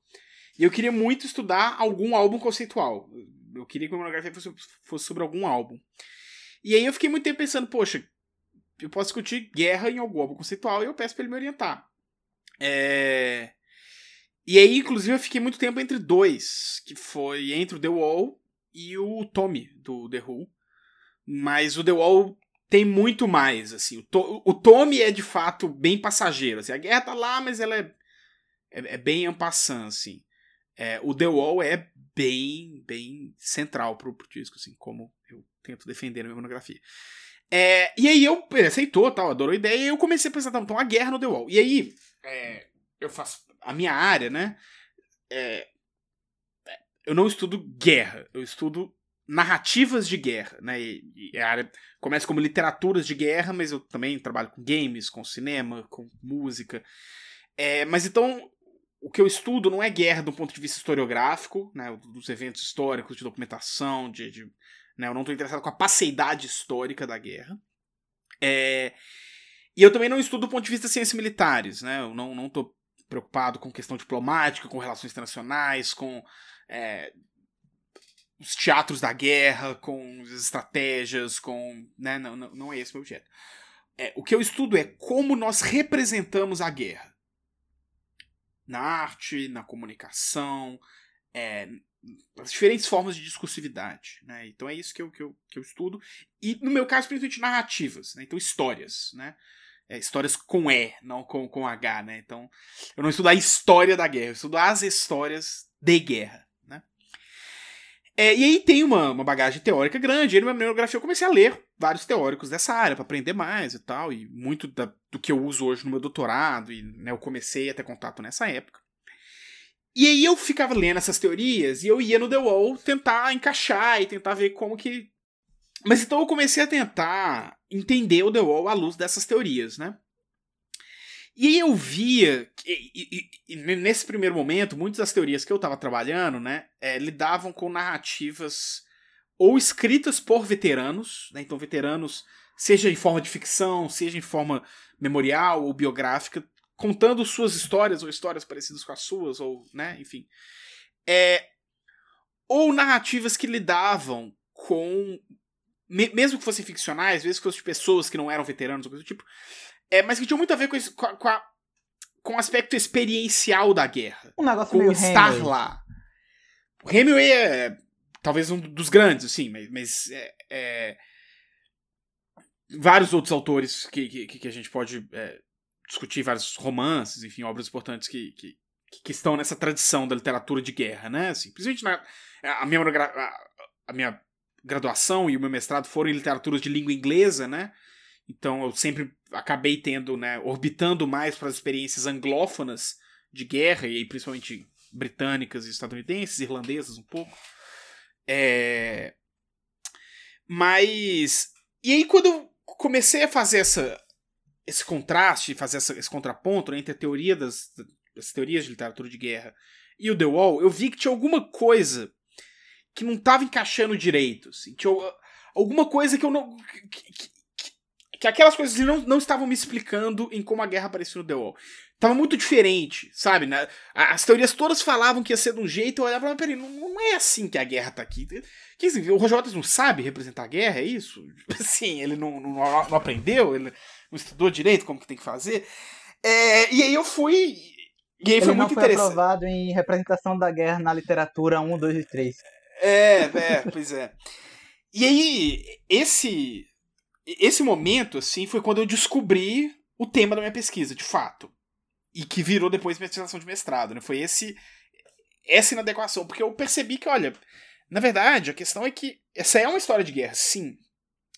E eu queria muito estudar algum álbum conceitual. Eu queria que a monografia fosse, fosse sobre algum álbum. E aí eu fiquei muito tempo pensando, poxa, eu posso discutir guerra em algum álbum conceitual e eu peço pra ele me orientar. É... E aí, inclusive, eu fiquei muito tempo entre dois, que foi entre o The Wall e o Tommy, do The Who. Mas o The Wall tem muito mais, assim. O, to o Tommy é, de fato, bem passageiro. Assim. A guerra tá lá, mas ela é, é, é bem ampassant, assim. É, o The Wall é bem, bem central pro, pro disco, assim, como eu tento defender na minha monografia. É, e aí eu, ele aceitou, tal, adorou a ideia, e eu comecei a pensar, então, a guerra no The Wall. E aí, é, eu faço a minha área, né? É, eu não estudo guerra, eu estudo narrativas de guerra, né? E, e a área começa como literaturas de guerra, mas eu também trabalho com games, com cinema, com música. É, mas então o que eu estudo não é guerra do ponto de vista historiográfico, né, dos eventos históricos, de documentação, de, de né, eu não estou interessado com a passeidade histórica da guerra. É, e eu também não estudo do ponto de vista de ciências militares, né, eu não estou preocupado com questão diplomática, com relações internacionais, com é, os teatros da guerra, com as estratégias, com. Né, não, não, não é esse o meu objeto. É, o que eu estudo é como nós representamos a guerra. Na arte, na comunicação, é, as diferentes formas de discursividade. Né? Então é isso que eu, que, eu, que eu estudo. E no meu caso, principalmente narrativas, né? então histórias. Né? É, histórias com E, não com, com H. Né? Então eu não estudo a história da guerra, eu estudo as histórias de guerra. É, e aí tem uma, uma bagagem teórica grande. E na minha monografia eu comecei a ler vários teóricos dessa área para aprender mais e tal. E muito da, do que eu uso hoje no meu doutorado. E né, eu comecei a ter contato nessa época. E aí eu ficava lendo essas teorias e eu ia no The Wall tentar encaixar e tentar ver como que. Mas então eu comecei a tentar entender o The Wall à luz dessas teorias, né? E aí eu via, e, e, e, nesse primeiro momento, muitas das teorias que eu estava trabalhando, né, é, lidavam com narrativas ou escritas por veteranos, né, então veteranos, seja em forma de ficção, seja em forma memorial ou biográfica, contando suas histórias ou histórias parecidas com as suas, ou, né, enfim. É, ou narrativas que lidavam com, mesmo que fossem ficcionais, vezes que fossem pessoas que não eram veteranos ou coisa do tipo, é, mas que tinha muito a ver com, isso, com, a, com, a, com o aspecto experiencial da guerra. Um negócio com meio estar Hemingway. lá. O Hemingway é talvez um dos grandes, assim, mas, mas é, é, vários outros autores que, que, que a gente pode é, discutir, vários romances, enfim, obras importantes que, que, que estão nessa tradição da literatura de guerra, né? Assim, principalmente na, a, minha, a, a minha graduação e o meu mestrado foram em literaturas de língua inglesa, né? Então eu sempre acabei tendo, né, orbitando mais para as experiências anglófonas de guerra, e principalmente britânicas e estadunidenses, irlandesas um pouco. É... Mas. E aí, quando eu comecei a fazer essa, esse contraste, fazer essa, esse contraponto né, entre a teoria das, teorias de literatura de guerra e o The Wall, eu vi que tinha alguma coisa que não estava encaixando direito. Assim, tinha alguma coisa que eu não. Que, que aquelas coisas não, não estavam me explicando em como a guerra apareceu no The Wall. Tava muito diferente, sabe? As teorias todas falavam que ia ser de um jeito, eu olhava e falava, peraí, não, não é assim que a guerra tá aqui. Que, assim, o Roger Waters não sabe representar a guerra, é isso? Assim, ele não, não, não aprendeu, ele não estudou direito como que tem que fazer. É, e aí eu fui. E aí Ele foi não muito foi interessante. aprovado em representação da guerra na literatura 1, 2 e 3. É, é, pois é. E aí, esse esse momento, assim, foi quando eu descobri o tema da minha pesquisa, de fato. E que virou depois minha dissertação de mestrado, né? Foi esse essa inadequação, porque eu percebi que, olha, na verdade, a questão é que essa é uma história de guerra, sim.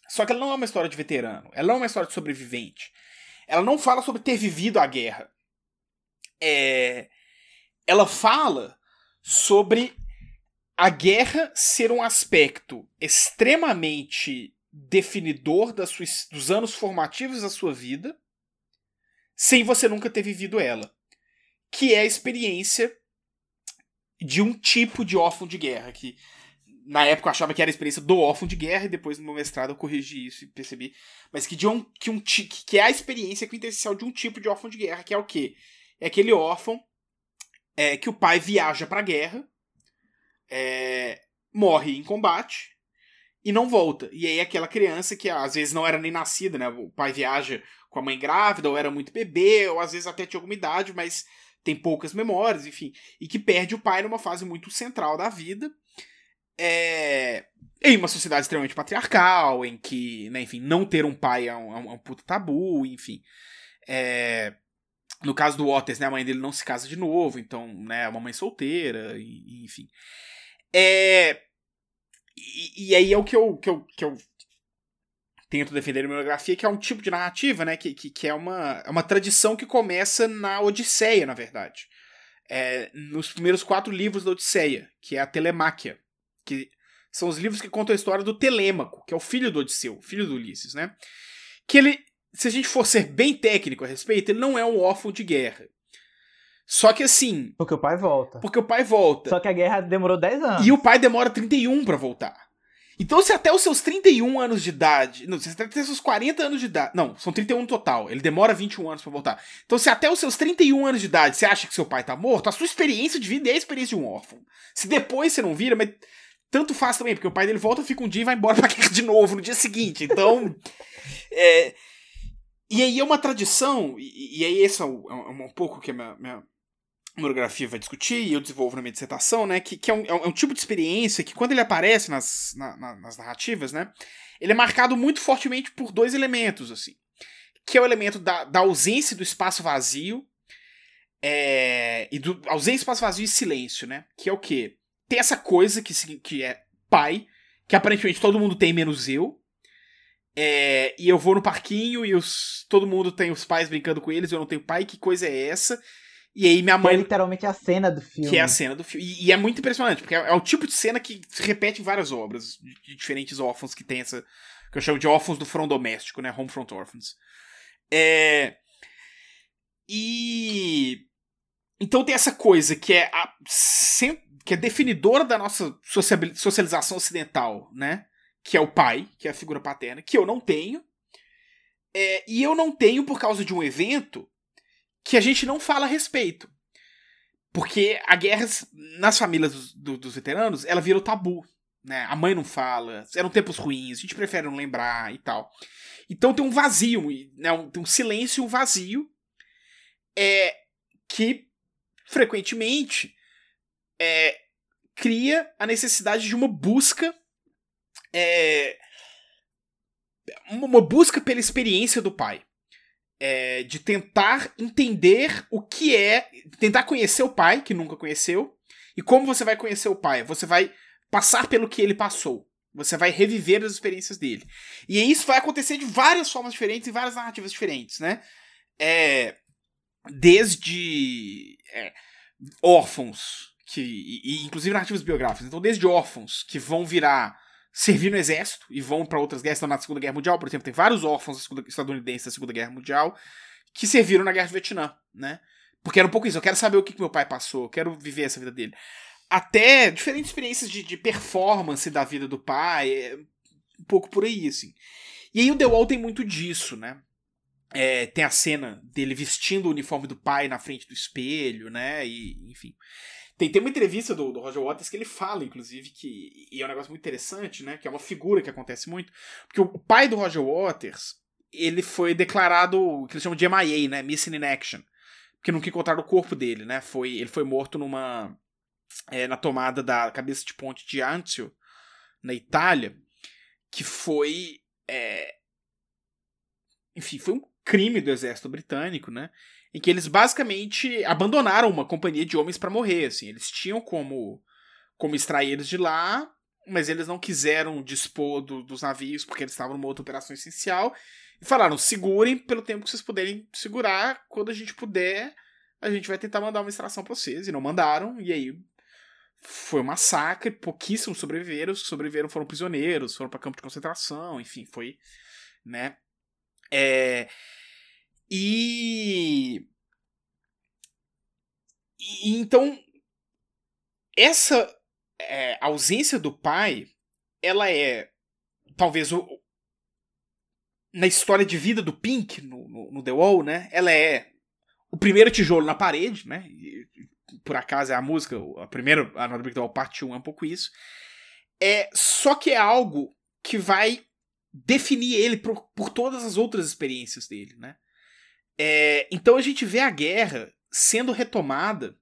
Só que ela não é uma história de veterano, ela não é uma história de sobrevivente. ela não fala sobre ter vivido a guerra. É, ela fala sobre a guerra ser um aspecto extremamente definidor suas, dos anos formativos da sua vida, sem você nunca ter vivido ela. Que é a experiência de um tipo de órfão de guerra, que na época eu achava que era a experiência do órfão de guerra, e depois no meu mestrado eu corrigi isso e percebi. Mas que, de um, que, um, que é a experiência quintessencial de um tipo de órfão de guerra, que é o quê? É aquele órfão é, que o pai viaja pra guerra, é, morre em combate e não volta. E aí aquela criança que às vezes não era nem nascida, né? O pai viaja com a mãe grávida, ou era muito bebê, ou às vezes até tinha alguma idade, mas tem poucas memórias, enfim, e que perde o pai numa fase muito central da vida é, em uma sociedade extremamente patriarcal, em que, né, enfim, não ter um pai é um, é um, é puta tabu, enfim. É, no caso do Waters, né, a mãe dele não se casa de novo, então, né, é uma mãe solteira, e, enfim. É, e, e, aí é o que eu, que eu, que eu tento defender na monografia, que é um tipo de narrativa, né, que, que, que é uma, é uma tradição que começa na Odisseia, na verdade. É, nos primeiros quatro livros da Odisseia, que é a Telemáquia que são os livros que contam a história do Telêmaco, que é o filho do Odisseu, filho do Ulisses, né? Que ele, se a gente for ser bem técnico a respeito, ele não é um órfão de guerra. Só que assim. Porque o pai volta. Porque o pai volta. Só que a guerra demorou 10 anos. E o pai demora 31 para voltar. Então, se até os seus 31 anos de idade. Não, se até os seus 40 anos de idade. Não, são 31 no total. Ele demora 21 anos para voltar. Então, se até os seus 31 anos de idade você acha que seu pai tá morto, a sua experiência de vida é a experiência de um órfão. Se depois você não vira, mas tanto faz também, porque o pai dele volta, fica um dia e vai embora pra guerra de novo no dia seguinte. Então. é, e aí é uma tradição, e, e aí esse é, um, é um pouco que a minha, minha monografia vai discutir, e eu desenvolvo na minha dissertação, né? Que, que é, um, é um tipo de experiência que, quando ele aparece nas, na, na, nas narrativas, né? Ele é marcado muito fortemente por dois elementos, assim. Que é o elemento da, da ausência do espaço vazio. É, e do ausência do espaço vazio e silêncio, né? Que é o quê? tem essa coisa que, que é pai, que aparentemente todo mundo tem, menos eu. É, e eu vou no parquinho e os, todo mundo tem os pais brincando com eles, eu não tenho pai, que coisa é essa? E aí minha mãe. Que é literalmente a cena do filme. Que é a cena do filme. E, e é muito impressionante, porque é, é, o tipo de cena que se repete em várias obras de, de, diferentes órfãos que tem essa. que eu chamo de órfãos do front doméstico, né? Home front orphans. É. E. Então tem essa coisa que é a, que é definidora da nossa socialização ocidental, né? Que é o pai, que é a figura paterna, que eu não tenho. É, e eu não tenho por causa de um evento que a gente não fala a respeito. Porque a guerra nas famílias dos, do, dos veteranos, ela vira o tabu. Né? A mãe não fala, eram tempos ruins, a gente prefere não lembrar e tal. Então tem um vazio, né? tem um silêncio e um vazio é, que frequentemente é, cria a necessidade de uma busca. É, uma busca pela experiência do pai. É, de tentar entender o que é. Tentar conhecer o pai, que nunca conheceu. E como você vai conhecer o pai? Você vai passar pelo que ele passou. Você vai reviver as experiências dele. E isso vai acontecer de várias formas diferentes e várias narrativas diferentes, né? É, desde é, órfãos, que e, e, inclusive narrativas biográficas. Então, desde órfãos que vão virar servir no exército e vão para outras guerras, então na Segunda Guerra Mundial, por exemplo, tem vários órfãos estadunidenses da Segunda Guerra Mundial que serviram na Guerra do Vietnã, né? Porque era um pouco isso, eu quero saber o que, que meu pai passou, eu quero viver essa vida dele. Até diferentes experiências de, de performance da vida do pai, é um pouco por aí, assim. E aí o The Wall tem muito disso, né? É, tem a cena dele vestindo o uniforme do pai na frente do espelho, né? E, enfim. Tem, tem uma entrevista do, do Roger Waters que ele fala, inclusive, que. E é um negócio muito interessante, né? Que é uma figura que acontece muito. Porque o pai do Roger Waters, ele foi declarado o que eles chamam de MIA, né? Missing in Action. Porque nunca encontraram o corpo dele, né? Foi, ele foi morto numa. É, na tomada da cabeça de ponte de Anzio, na Itália, que foi. É, enfim, foi um crime do exército britânico, né? Em que eles basicamente abandonaram uma companhia de homens para morrer, assim. Eles tinham como como extrair eles de lá, mas eles não quiseram dispor do, dos navios porque eles estavam numa outra operação essencial. E falaram: segurem pelo tempo que vocês puderem segurar. Quando a gente puder, a gente vai tentar mandar uma extração pra vocês. E não mandaram, e aí foi um massacre. Pouquíssimos sobreviveram. Os que sobreviveram foram prisioneiros, foram para campo de concentração, enfim, foi. né? É, e, e então essa é, ausência do pai, ela é talvez o, na história de vida do Pink no, no, no, The Wall, né? Ela é o primeiro tijolo na parede, né? E, por acaso é a música, a primeira, a Another Brick The Wall parte 1 é um pouco isso. É, só que é algo que vai definir ele por, por todas as outras experiências dele, né? É, então a gente vê a guerra sendo retomada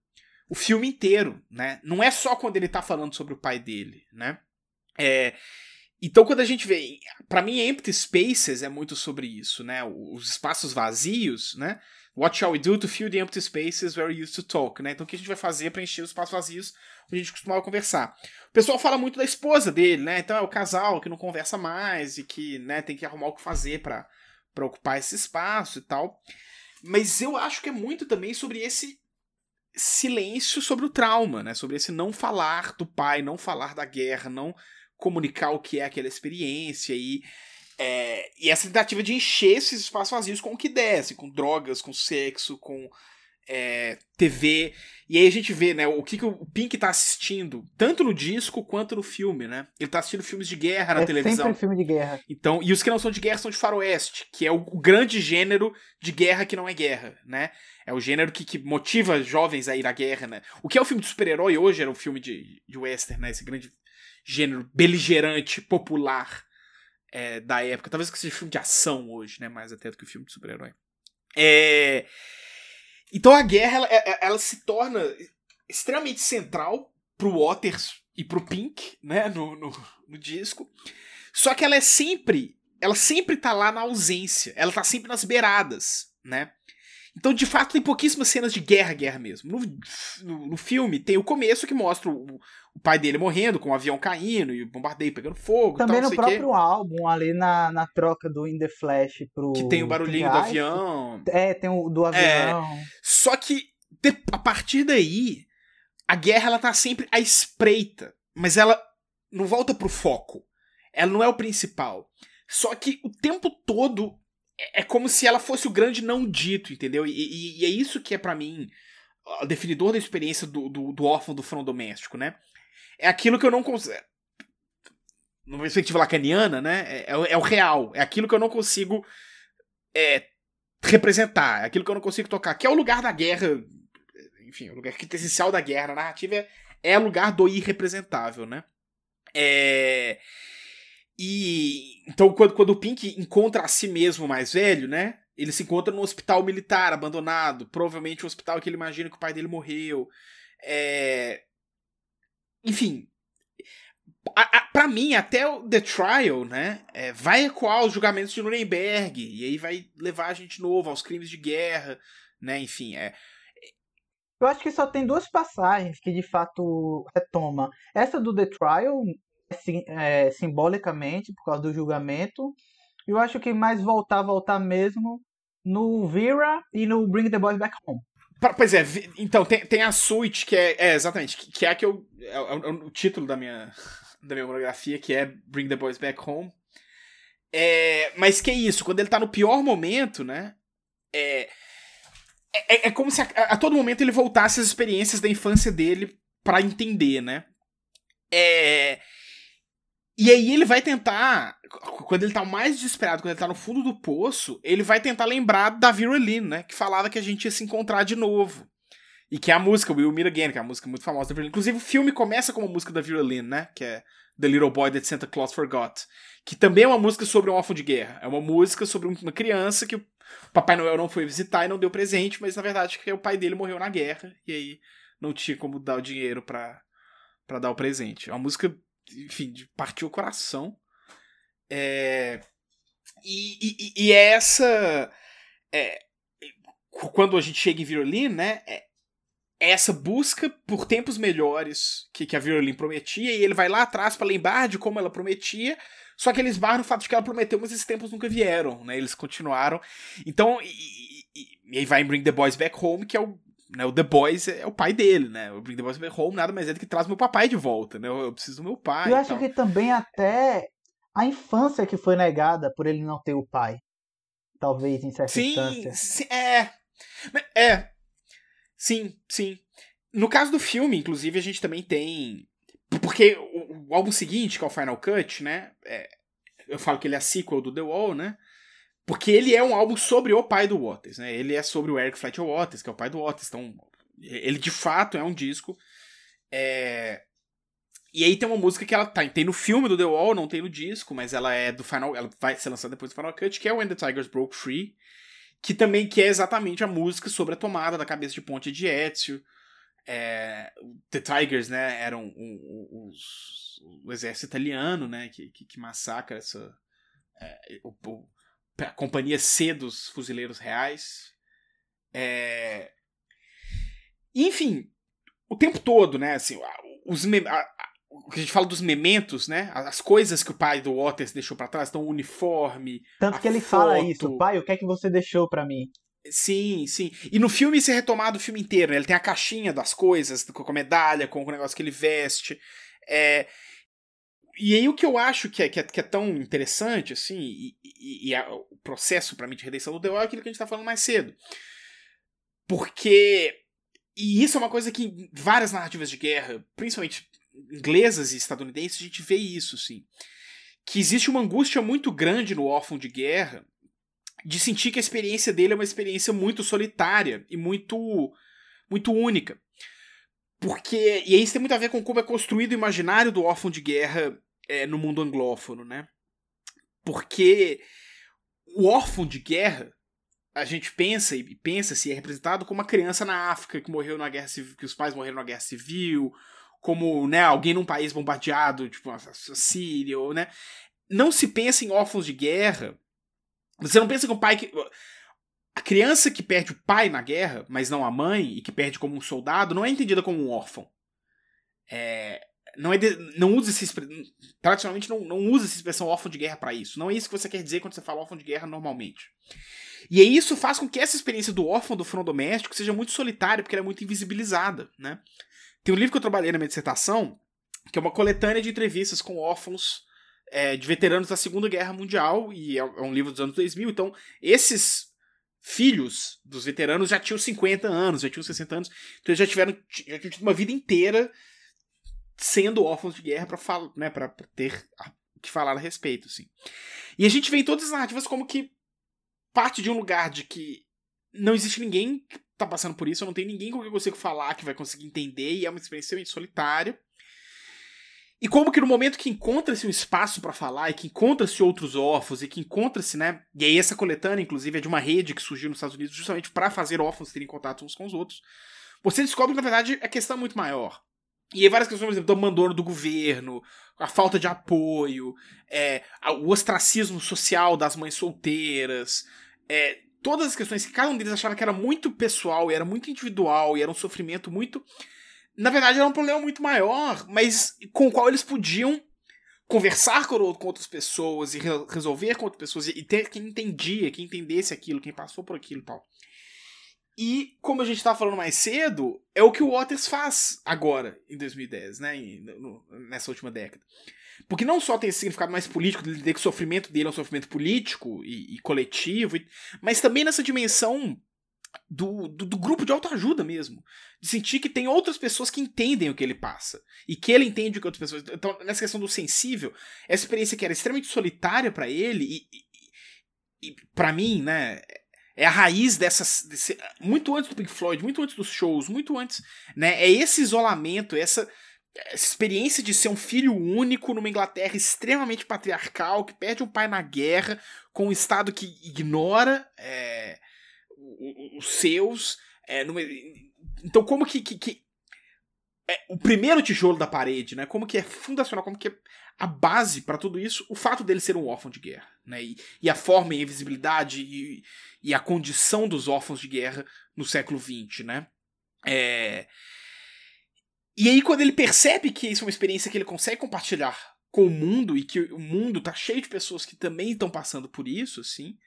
o filme inteiro, né? Não é só quando ele tá falando sobre o pai dele, né? É, então quando a gente vê, para mim Empty Spaces é muito sobre isso, né? Os espaços vazios, né? What shall we do to fill the empty spaces where we used to talk, né? Então o que a gente vai fazer para encher os espaços vazios onde a gente costumava conversar? O pessoal fala muito da esposa dele, né? Então é o casal que não conversa mais e que, né, tem que arrumar o que fazer para para ocupar esse espaço e tal. Mas eu acho que é muito também sobre esse silêncio sobre o trauma, né? Sobre esse não falar do pai, não falar da guerra, não comunicar o que é aquela experiência e é, e essa tentativa de encher esses espaços vazios com o que desce, com drogas, com sexo, com é, TV. E aí a gente vê, né, o que, que o Pink tá assistindo, tanto no disco quanto no filme, né? Ele tá assistindo filmes de guerra na é televisão. Sempre filme de guerra. Então, e os que não são de guerra são de faroeste, que é o, o grande gênero de guerra que não é guerra, né? É o gênero que, que motiva jovens a ir à guerra, né? O que é o filme de super-herói hoje era um filme de, de western, né? Esse grande gênero beligerante, popular é, da época. Talvez que seja filme de ação hoje, né? Mais até do que filme de super-herói. É... Então a guerra ela, ela, ela, se torna extremamente central pro Waters e pro Pink, né? No, no, no, disco. Só que ela é sempre. Ela sempre tá lá na ausência. Ela tá sempre nas beiradas, né? Então, de fato, tem pouquíssimas cenas de guerra, guerra mesmo. No, no, no filme, tem o começo que mostra o, o, pai dele morrendo, com o avião caindo e o bombardeio pegando fogo. Também tal, no próprio álbum, ali na, na troca do In The Flash pro. Que tem o barulhinho do avião. É, tem o do avião. É, só que, de, a partir daí, a guerra ela tá sempre à espreita. Mas ela não volta pro foco. Ela não é o principal. Só que o tempo todo é, é como se ela fosse o grande não dito, entendeu? E, e, e é isso que é para mim o definidor da experiência do, do, do órfão do front doméstico, né? É aquilo que eu não consigo. Numa perspectiva lacaniana, né? É, é, é, o real. É aquilo que eu não consigo é, representar. É aquilo que eu não consigo tocar. Que é o lugar da guerra. Enfim, o lugar essencial da guerra. A narrativa é, é o lugar do irrepresentável, né? É. E então quando, quando o Pink encontra a si mesmo mais velho, né? Ele se encontra num hospital militar abandonado, provavelmente um hospital que ele imagina que o pai dele morreu. É... Enfim, a, a, pra mim, até o The Trial, né, é, vai ecoar os julgamentos de Nuremberg, e aí vai levar a gente novo aos crimes de guerra, né, enfim, é... Eu acho que só tem duas passagens que de fato retoma. Essa do The Trial é, simbolicamente por causa do julgamento. Eu acho que mais voltar, voltar mesmo no Vera e no Bring the Boys Back Home. Pois é, então tem, tem a suite que é, é exatamente, que, é a que eu é, é, o título da minha da minha monografia, que é Bring the Boys Back Home. É, mas que é isso, quando ele tá no pior momento, né? É, é, é como se a, a, todo momento ele voltasse às experiências da infância dele para entender, né? É, e aí ele vai tentar, quando ele tá mais desesperado, quando ele tá no fundo do poço, ele vai tentar lembrar da Vera né? Que falava que a gente ia se encontrar de novo. E que é a música Will Meet Again, que é a música muito famosa da Vera. Inclusive o filme começa com uma música da Vera né? Que é The Little Boy That Santa Claus Forgot. Que também é uma música sobre um órfão de guerra. É uma música sobre uma criança que o Papai Noel não foi visitar e não deu presente, mas na verdade que o pai dele morreu na guerra e aí não tinha como dar o dinheiro para para dar o presente. É uma música enfim, de partir o coração. É, e, e, e é essa. É, quando a gente chega em Virolin, né? É, é, essa busca por tempos melhores que, que a Virolin prometia, e ele vai lá atrás para lembrar de como ela prometia, Só que eles barram no fato de que ela prometeu, mas esses tempos nunca vieram, né? Eles continuaram. Então, e, e, e aí vai em Bring the Boys Back Home, que é o né, o The Boys é o pai dele, né? O Bring the Boys Back Home nada mais é do que traz meu papai de volta, né? Eu, eu preciso do meu pai. Eu acho que também até a infância que foi negada por ele não ter o pai. Talvez em certa sim, instância. Sim, é. É. Sim, sim. No caso do filme, inclusive, a gente também tem. Porque o, o álbum seguinte, que é o Final Cut, né? É... eu falo que ele é a sequel do The Wall, né? Porque ele é um álbum sobre o pai do Waters, né? Ele é sobre o Eric Fletcher Waters, que é o pai do Waters. Então, ele de fato é um disco. É... E aí tem uma música que ela tá, tem no filme do The Wall, não tem no disco, mas ela é do Final, ela vai ser lançada depois do Final Cut, que é When the Tigers Broke Free, que também que é exatamente a música sobre a tomada da cabeça de ponte de Ezio. É, the Tigers, né, eram os, o exército italiano, né, que, que, que massacra essa é, o, o, a companhia C dos fuzileiros reais. É, enfim, o tempo todo, né, assim, os a, o que a gente fala dos mementos, né? As coisas que o pai do Waters deixou para trás, então o uniforme. Tanto que ele foto. fala isso, pai, o que é que você deixou para mim? Sim, sim. E no filme isso é retomado o filme inteiro, né? Ele tem a caixinha das coisas, com a medalha, com o negócio que ele veste. É... E aí o que eu acho que é, que é, que é tão interessante, assim, e, e, e a, o processo para mim de redenção do The Wall é aquilo que a gente tá falando mais cedo. Porque. E isso é uma coisa que em várias narrativas de guerra, principalmente inglesas e estadunidenses, a gente vê isso, sim. Que existe uma angústia muito grande no órfão de guerra de sentir que a experiência dele é uma experiência muito solitária e muito muito única. Porque. E isso tem muito a ver com como é construído o imaginário do órfão de guerra é, no mundo anglófono, né? Porque o órfão de guerra, a gente pensa e pensa se é representado como uma criança na África que morreu na guerra civil, que os pais morreram na guerra civil, como, né, alguém num país bombardeado, tipo a Síria, ou, né? Não se pensa em órfãos de guerra. Você não pensa que o pai que a criança que perde o pai na guerra, mas não a mãe, e que perde como um soldado, não é entendida como um órfão. É, não é de, não usa essa tradicionalmente não, não usa essa expressão órfão de guerra para isso. Não é isso que você quer dizer quando você fala órfão de guerra normalmente. E aí isso faz com que essa experiência do órfão do front doméstico seja muito solitária, porque ela é muito invisibilizada, né? Tem um livro que eu trabalhei na minha dissertação, que é uma coletânea de entrevistas com órfãos é, de veteranos da Segunda Guerra Mundial, e é, é um livro dos anos 2000, então esses filhos dos veteranos já tinham 50 anos, já tinham 60 anos, então eles já tiveram já tinham tido uma vida inteira sendo órfãos de guerra para falar, né, para ter que falar a respeito, assim. E a gente vê em todas as narrativas como que parte de um lugar de que não existe ninguém tá passando por isso, não tenho ninguém com quem eu consigo falar que vai conseguir entender, e é uma experiência solitária. E como que no momento que encontra-se um espaço para falar, e que encontra-se outros órfãos, e que encontra-se, né? E aí essa coletânea, inclusive, é de uma rede que surgiu nos Estados Unidos justamente para fazer órfãos terem contato uns com os outros. Você descobre que, na verdade, a questão é muito maior. E aí várias questões, por exemplo, do abandono do governo, a falta de apoio, é, o ostracismo social das mães solteiras, é, todas as questões que cada um deles achava que era muito pessoal e era muito individual e era um sofrimento muito. Na verdade, era um problema muito maior, mas com o qual eles podiam conversar com, outras pessoas e resolver com outras pessoas e ter quem entendia, quem entendesse aquilo, quem passou por aquilo e tal. E, como a gente estava falando mais cedo, é o que o Waters faz agora, em 2010, né? nessa última década. Porque não só tem esse significado mais político, de que o sofrimento dele é um sofrimento político e, e coletivo, mas também nessa dimensão do, do, do, grupo de autoajuda mesmo. De sentir que tem outras pessoas que entendem o que ele passa. E que ele entende o que outras pessoas. Então, nessa questão do sensível, essa experiência que era extremamente solitária para ele, e, e, e para mim, né? É a raiz dessas. Desse, muito antes do Pink Floyd, muito antes dos shows, muito antes. Né, é esse isolamento, essa essa experiência de ser um filho único numa Inglaterra extremamente patriarcal, que perde um pai na guerra, com um Estado que ignora é, os seus. É, numa... Então, como que. que, que é, o primeiro tijolo da parede, né? Como que é fundacional, como que é a base para tudo isso, o fato dele ser um órfão de guerra, né? E, e a forma e a invisibilidade e, e, a condição dos órfãos de guerra no século XX, né? É, e aí, quando ele percebe que isso é uma experiência que ele consegue compartilhar com o mundo e que o mundo tá cheio de pessoas que também estão passando por isso, assim,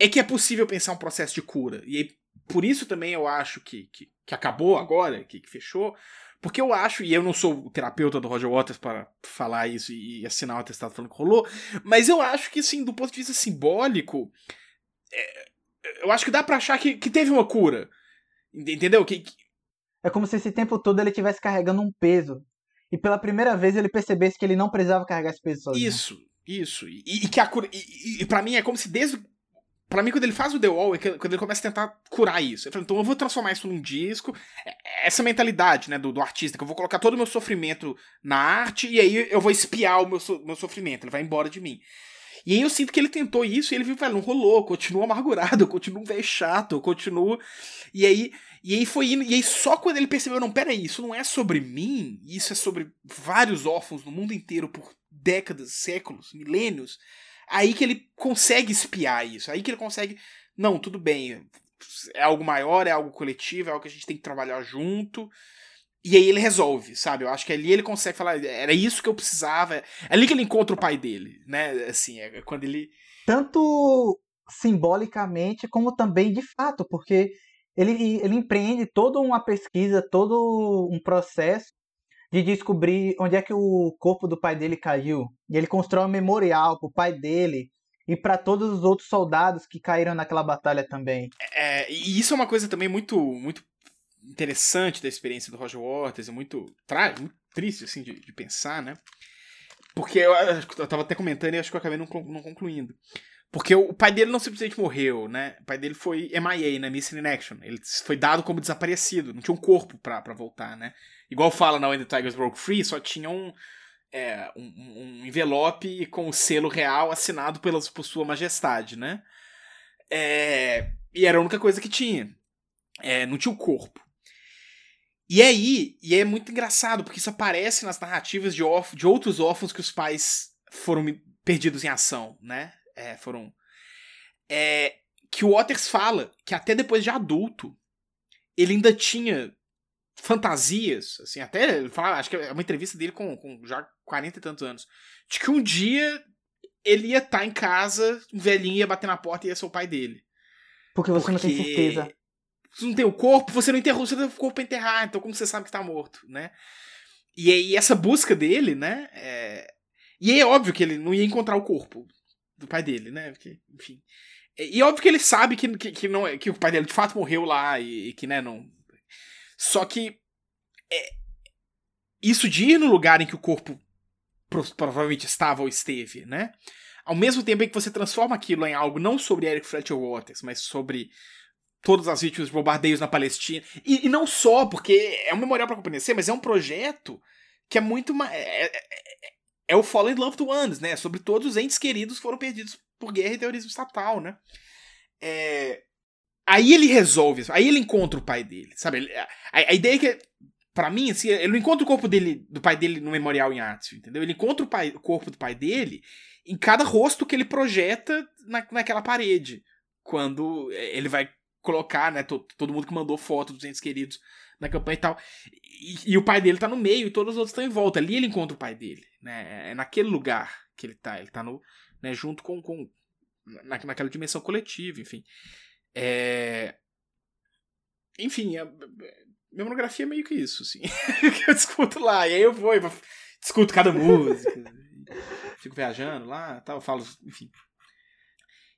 é que é possível pensar um processo de cura. E aí, por isso também eu acho que, que, que acabou agora, que, que, fechou. Porque eu acho, e eu não sou o terapeuta do Roger Waters para falar isso e, e assinar o atestado falando que rolou, mas eu acho que, assim, do ponto de vista simbólico, é, eu acho que dá pra achar que, que teve uma cura. Entendeu? Que, que... É como se esse tempo todo ele estivesse carregando um peso. E pela primeira vez ele percebesse que ele não precisava carregar esse peso sozinho. Isso, isso. E, e que a cura. E, e para mim é como se desde. Pra mim, quando ele faz o The Wall, é quando ele começa a tentar curar isso. Eu falo, então eu vou transformar isso num disco. É, é essa mentalidade, né, do, do artista, que eu vou colocar todo o meu sofrimento na arte e aí eu vou espiar o meu, so, meu sofrimento. Ele vai embora de mim. E aí eu sinto que ele tentou isso e ele viu, velho, não rolou, continua amargurado, eu continuo um velho chato, eu continuo. E aí, e aí foi indo, e aí só quando ele percebeu, não, peraí, isso não é sobre mim, isso é sobre vários órfãos no mundo inteiro por décadas, séculos, milênios, aí que ele consegue espiar isso, aí que ele consegue, não, tudo bem, é algo maior, é algo coletivo, é algo que a gente tem que trabalhar junto. E aí ele resolve, sabe? Eu acho que ali ele consegue falar, era isso que eu precisava. É ali que ele encontra o pai dele, né? Assim, é quando ele. Tanto simbolicamente como também de fato, porque ele, ele empreende toda uma pesquisa, todo um processo de descobrir onde é que o corpo do pai dele caiu. E ele constrói um memorial pro pai dele e para todos os outros soldados que caíram naquela batalha também. É, e isso é uma coisa também muito, muito interessante da experiência do Roger Waters, é muito, muito triste assim de, de, pensar, né? Porque eu, eu tava até comentando e acho que eu acabei não, não concluindo. Porque o, o, pai dele não simplesmente morreu, né? O pai dele foi MIA, né? Missing in Action. Ele foi dado como desaparecido, não tinha um corpo pra, pra voltar, né? Igual fala na When the Tigers Broke Free, só tinha um, é, um, um, envelope com o selo real assinado pelas, por sua majestade, né? É, e era a única coisa que tinha. É, não tinha o corpo. E aí, e é muito engraçado, porque isso aparece nas narrativas de, órf de outros órfãos que os pais foram perdidos em ação, né? É, foram. É, que o Waters fala que até depois de adulto, ele ainda tinha fantasias, assim, até ele fala, acho que é uma entrevista dele com, com já 40 e tantos anos, de que um dia ele ia estar tá em casa, um velhinho ia bater na porta e ia ser o pai dele. Porque você Porque... não tem certeza você não tem o corpo, você não enterrou, você não tem o corpo pra enterrar, então como você sabe que tá morto, né? E aí essa busca dele, né? É... E é óbvio que ele não ia encontrar o corpo do pai dele, né? Porque, enfim. E é óbvio que ele sabe que, que, que, não, é, que o pai dele de fato morreu lá e, e que, né, não. Só que. É... Isso de ir no lugar em que o corpo provavelmente estava ou esteve, né? Ao mesmo tempo em que você transforma aquilo em algo não sobre Eric Fletcher Waters, mas sobre todas as vítimas de bombardeios na Palestina. E, e não só, porque é um memorial para compreender, mas é um projeto que é muito mais. É, é, é, é, o Fallen Loved Ones, né? Sobre todos os entes queridos que foram perdidos por guerra e terrorismo estatal, né? É... Aí ele resolve aí ele encontra o pai dele, sabe? A, a ideia é que, para mim, assim, ele não encontra o corpo dele, do pai dele no memorial em Artsville, entendeu? Ele encontra o, pai, o corpo do pai dele em cada rosto que ele projeta na, naquela parede. Quando ele vai colocar, né, todo, todo mundo que mandou foto dos entes queridos na campanha e tal. E, e, o pai dele tá no meio e todos os outros estão em volta. Ali ele encontra o pai dele, né? É, é naquele lugar que ele tá. Ele tá no, né, junto com, com na, naquela dimensão coletiva, enfim. É... Enfim, a, minha monografia é meio que isso, assim. eu discuto lá, e aí eu vou, eu discuto cada música, fico viajando lá, tal, falo, enfim.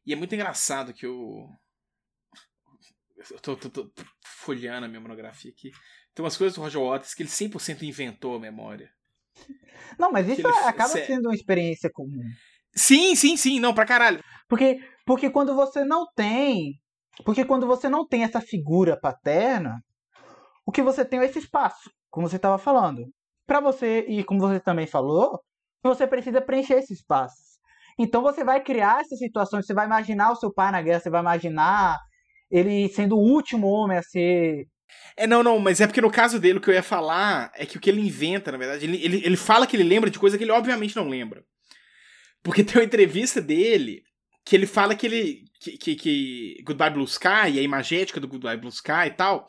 E é muito engraçado que eu eu tô, tô, tô, folheando a minha monografia aqui. Tem umas coisas do Roger Waters que ele 100% inventou a memória. Não, mas isso ele, acaba sendo uma experiência comum. Sim, sim, sim, não, pra caralho. Porque, porque quando você não tem. Porque quando você não tem essa figura paterna, o que você tem é esse espaço, como você estava falando. Para você, e como você também falou, você precisa preencher esse espaço. Então você vai criar essas situações, você vai imaginar o seu pai na guerra, você vai imaginar ele sendo o último homem a ser. É, não, não, mas é porque no caso dele o que eu ia falar é que o que ele inventa, na verdade, ele, ele, ele fala que ele lembra de coisa que ele obviamente não lembra. Porque tem uma entrevista dele que ele fala que ele. que, que, que Goodbye Blue Sky, a imagética do Goodbye Blue Sky e tal,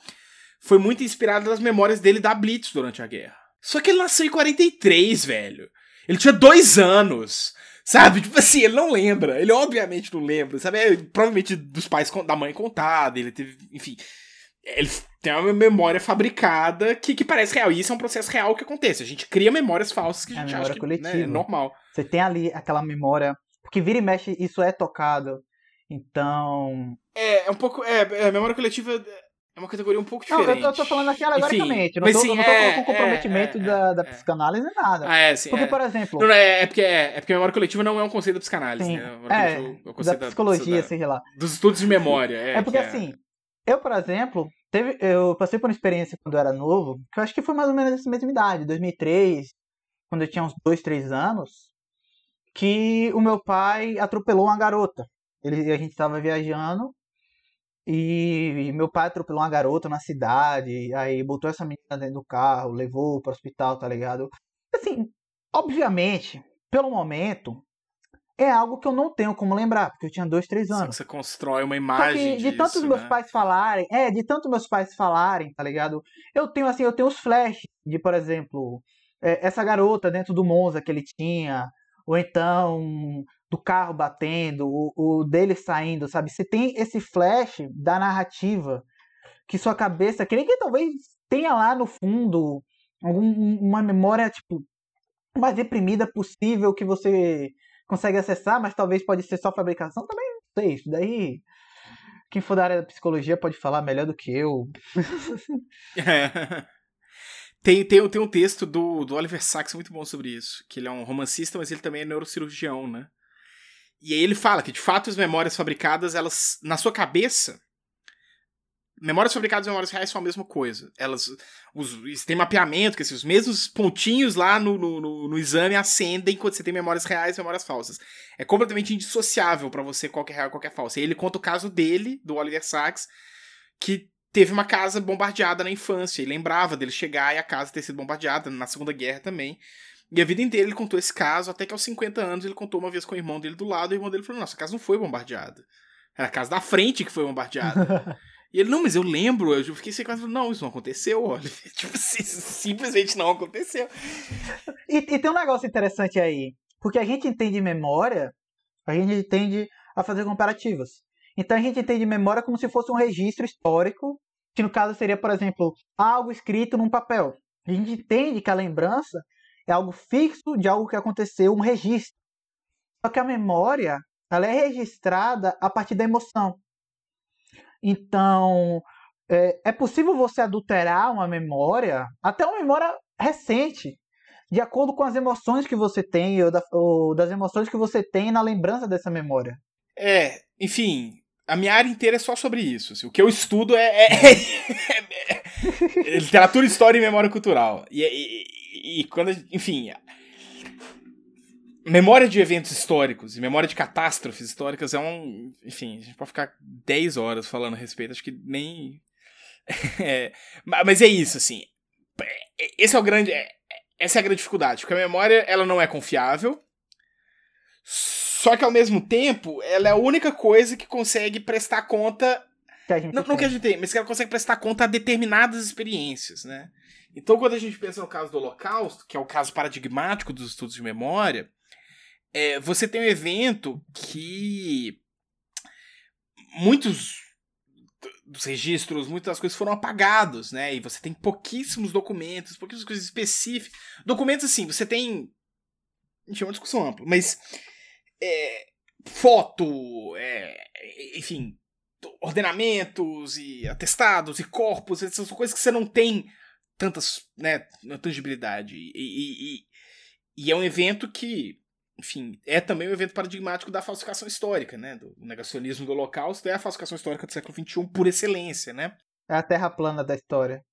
foi muito inspirada nas memórias dele da Blitz durante a guerra. Só que ele nasceu em 43, velho. Ele tinha dois anos. Sabe? Tipo assim, ele não lembra. Ele obviamente não lembra. Sabe? É, provavelmente dos pais da mãe contada. Ele teve. Enfim. Ele tem uma memória fabricada que, que parece real. E isso é um processo real que acontece. A gente cria memórias falsas que a É a gente memória acha que coletiva. né, é normal. Você tem ali aquela memória. Porque vira e mexe, isso é tocado. Então. É, é um pouco. É, é, memória coletiva é uma categoria um pouco Não, diferente. eu, eu tô falando assim alegoricamente. Enfim, não tô, sim, eu não tô é, com comprometimento é, é, da, da é. psicanálise nem nada. Ah, é, sim. Porque, é. por exemplo. Não, não, é, é porque é, é porque a memória coletiva não é um conceito da psicanálise, Sim, né? É, é o da conceito psicologia, da- seja lá. dos estudos de memória. É, É porque que assim, eu, por exemplo, teve, eu passei por uma experiência quando eu era novo, que eu acho que foi mais ou menos essa mesma idade, 2003, quando eu tinha uns 2, 3 anos, que o meu pai atropelou uma garota. Ele, a gente estava viajando e, meu pai atropelou uma garota na cidade, aí botou essa menina dentro do carro, levou para o hospital, tá ligado? Assim, obviamente, pelo momento, é algo que eu não tenho como lembrar, porque eu tinha 2, 3 Só anos. você constrói uma imagem de tantos disso, meus né? pais falarem, é, de tanto meus pais falarem, tá ligado? Eu tenho assim, eu tenho os flashes de, por exemplo, é, essa garota dentro do Monza que ele tinha, ou então do carro batendo, o, o dele saindo, sabe? Você tem esse flash da narrativa que sua cabeça, que nem que talvez tenha lá no fundo algum- uma memória tipo mais reprimida possível que você consegue acessar, mas talvez pode ser só fabricação, também não sei, isso daí quem for da área da psicologia pode falar melhor do que eu. tem, tem, tem um texto do, do Oliver Sacks muito bom sobre isso. Que ele é um romancista, mas ele também é neurocirurgião, né? E aí ele fala que, de fato, as memórias fabricadas, elas, na sua cabeça, memórias fabricadas e memórias reais são a mesma coisa. Elas, os, tem mapeamento, que assim, os mesmos pontinhos lá no, no, no, no exame acendem quando você tem memórias reais e memórias falsas. É completamente indissociável pra você qual que é real qual que é falsa. E ele conta o caso dele, do Oliver Sacks, que teve uma casa bombardeada na infância e lembrava dele chegar e a casa ter sido bombardeada na Segunda Guerra também. E a vida inteira ele contou esse caso, até que aos 50 anos ele contou uma vez com o irmão dele do lado, e o irmão dele falou: Nossa, a casa não foi bombardeada. Era a casa da frente que foi bombardeada. e ele, não, mas eu lembro, eu fiquei sem casa. Não, isso não aconteceu, olha. tipo, simplesmente não aconteceu. E, e tem um negócio interessante aí, porque a gente entende memória, a gente tende a fazer comparativas. Então a gente entende memória como se fosse um registro histórico, que no caso seria, por exemplo, algo escrito num papel. A gente entende que a lembrança é algo fixo de algo que aconteceu, um registro. Só que a memória, ela é registrada a partir da emoção. Então, é, é possível você adulterar uma memória, até uma memória recente, de acordo com as emoções que você tem ou, da- ou das emoções que você tem na lembrança dessa memória. É, enfim, a minha área inteira é só sobre isso. assim, o que eu estudo é, é- é- é literatura, história e memória cultural. E, e- e quando, enfim, memória de eventos históricos e memória de catástrofes históricas é um, enfim, a gente pode ficar 10 horas falando a respeito, acho que nem é, ma- mas é isso, assim. Esse é o grande, é- essa é a grande dificuldade, porque a memória ela não é confiável. Só que ao mesmo tempo, ela é a única coisa que consegue prestar conta. Que Não, não que a gente tem, mas que ela consegue prestar conta a determinadas experiências, né? Então, quando a gente pensa no caso do Holocausto, que é o caso paradigmático dos estudos de memória, é, você tem um evento que muitos dos registros, muitas das coisas foram apagados, né? E você tem pouquíssimos documentos, pouquíssimas coisas específicas. Documentos assim, você tem. Gente, é uma discussão ampla, mas. É, foto, é, enfim, ordenamentos e atestados e corpos, essas são coisas que você não tem tantas, né, tangibilidade. E, e, e- e é um evento que, enfim, é também um evento paradigmático da falsificação histórica, né? Do negacionismo do Holocausto é a falsificação histórica do século XXI por excelência, né? É a terra plana da história.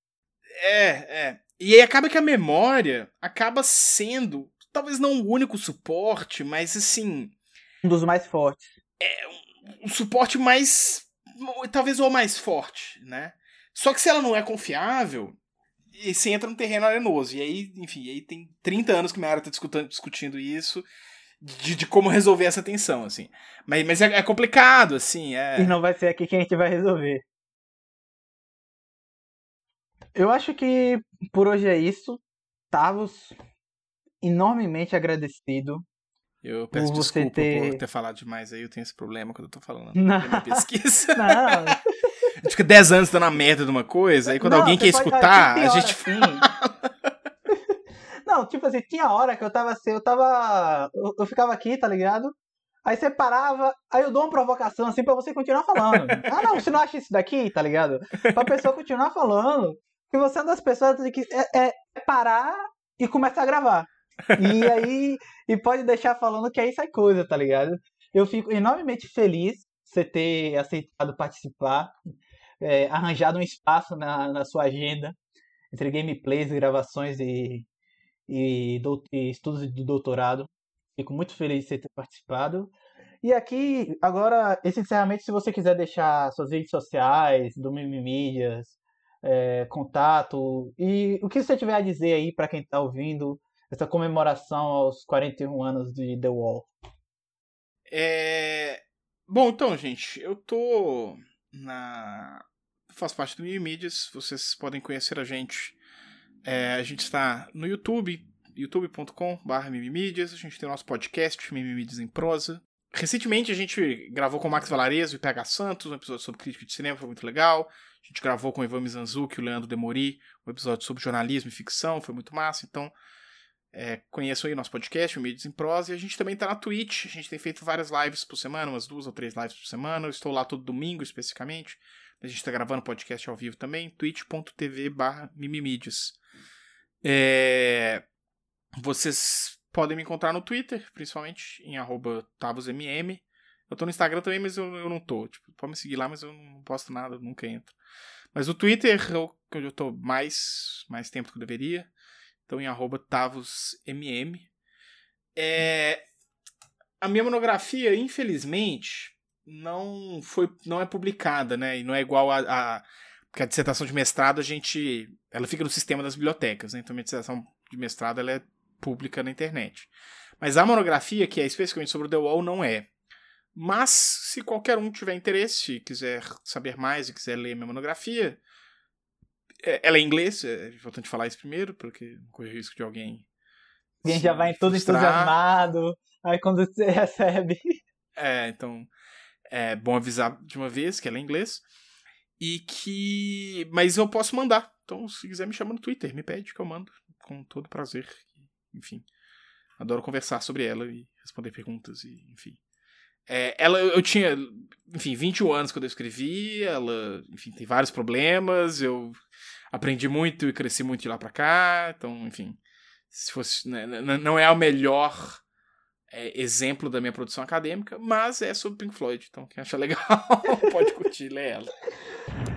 É, é. E aí acaba que a memória acaba sendo, talvez não o único suporte, mas assim, Um dos mais fortes. o suporte mais. talvez o mais forte, né? Só que se ela não é confiável, e você entra num terreno arenoso. E aí, enfim, aí tem 30 anos que minha área tá discutindo, discutindo isso, de, de como resolver essa tensão, assim. Mas, mas é, é complicado, assim, é. E não vai ser aqui que a gente vai resolver. Eu acho que por hoje é isso. Tavos, enormemente agradecido. Eu peço Por você desculpa ter- por ter falado demais aí, eu tenho esse problema quando eu tô falando Não. na minha pesquisa. Não, A gente fica 10 anos dando a merda de uma coisa, aí quando Não, alguém você quer pode- escutar, ah, a gente assim. Não, tipo assim, tinha hora que eu tava assim, eu tava. Eu, eu ficava aqui, tá ligado? Aí você parava, aí eu dou uma provocação assim pra você continuar falando. Ah, não, você não acha isso daqui, tá ligado? Pra pessoa continuar falando. Que você é uma das pessoas que é, é- é parar e começar a gravar. E aí. E pode deixar falando que aí sai coisa, tá ligado? Eu fico enormemente feliz você ter aceitado participar, é, arranjado um espaço na, na sua agenda entre gameplays, gravações e, e, dou- e estudos do doutorado. Fico muito feliz de você ter participado. E aqui, agora, esse encerramento, se você quiser deixar suas redes sociais, do Mimimídias, é, contato, e o que você tiver a dizer aí para quem tá ouvindo essa comemoração aos 41 anos de The Wall. É... Bom, então, gente, eu tô na. faço parte do Mídias, vocês podem conhecer a gente. É, a gente está no YouTube, youtube.com.br Mimimídias, a gente tem o nosso podcast, Mimimídias em Prosa. Recentemente a gente gravou com o Max Valarezo e o PH Santos, um episódio sobre crítica de cinema, foi muito legal. A gente gravou com o Ivan Mizanzuki e o Leandro Demori, um episódio sobre jornalismo e ficção, foi muito massa. Então, é, conheçam aí nosso podcast, o Mídias em Prosa, e a gente também tá na Twitch. A gente tem feito várias lives por semana, umas duas ou três lives por semana. Eu estou lá todo domingo, especificamente. A gente tá gravando podcast ao vivo também, twitch.tv barra mimimídias. É, vocês podem me encontrar no Twitter, principalmente, em arroba tavosmm. Eu tô no Instagram também, mas eu, eu não tô. Tipo, pode me seguir lá, mas eu não posto nada, nunca entro. Mas o Twitter é onde eu tô mais, mais tempo do que eu deveria. Então, em arroba tavosmm. É, a minha monografia, infelizmente, não foi não é publicada, né? E não é igual a, a porque a dissertação de mestrado a gente ela fica no sistema das bibliotecas, né? Então a dissertação de mestrado ela é pública na internet. Mas a monografia, que é especificamente sobre o The Wall, não é. Mas, se qualquer um tiver interesse, quiser saber mais e quiser ler minha monografia, ela é inglês, é importante falar isso primeiro, porque não corre o risco de alguém. Alguém já vai todo frustrar. entusiasmado, aí quando você recebe. É, então é bom avisar de uma vez que ela é inglês. E que. Mas eu posso mandar. Então, se quiser, me chama no Twitter, me pede que eu mando. Com todo prazer. Enfim. Adoro conversar sobre ela e responder perguntas e, enfim. É, ela, eu tinha, enfim, 21 anos quando eu escrevi, ela, enfim, tem vários problemas, eu aprendi muito e cresci muito de lá pra cá, então, enfim, se fosse, né, não é o melhor é, exemplo da minha produção acadêmica, mas é sobre Pink Floyd, então quem acha legal pode curtir, ler ela.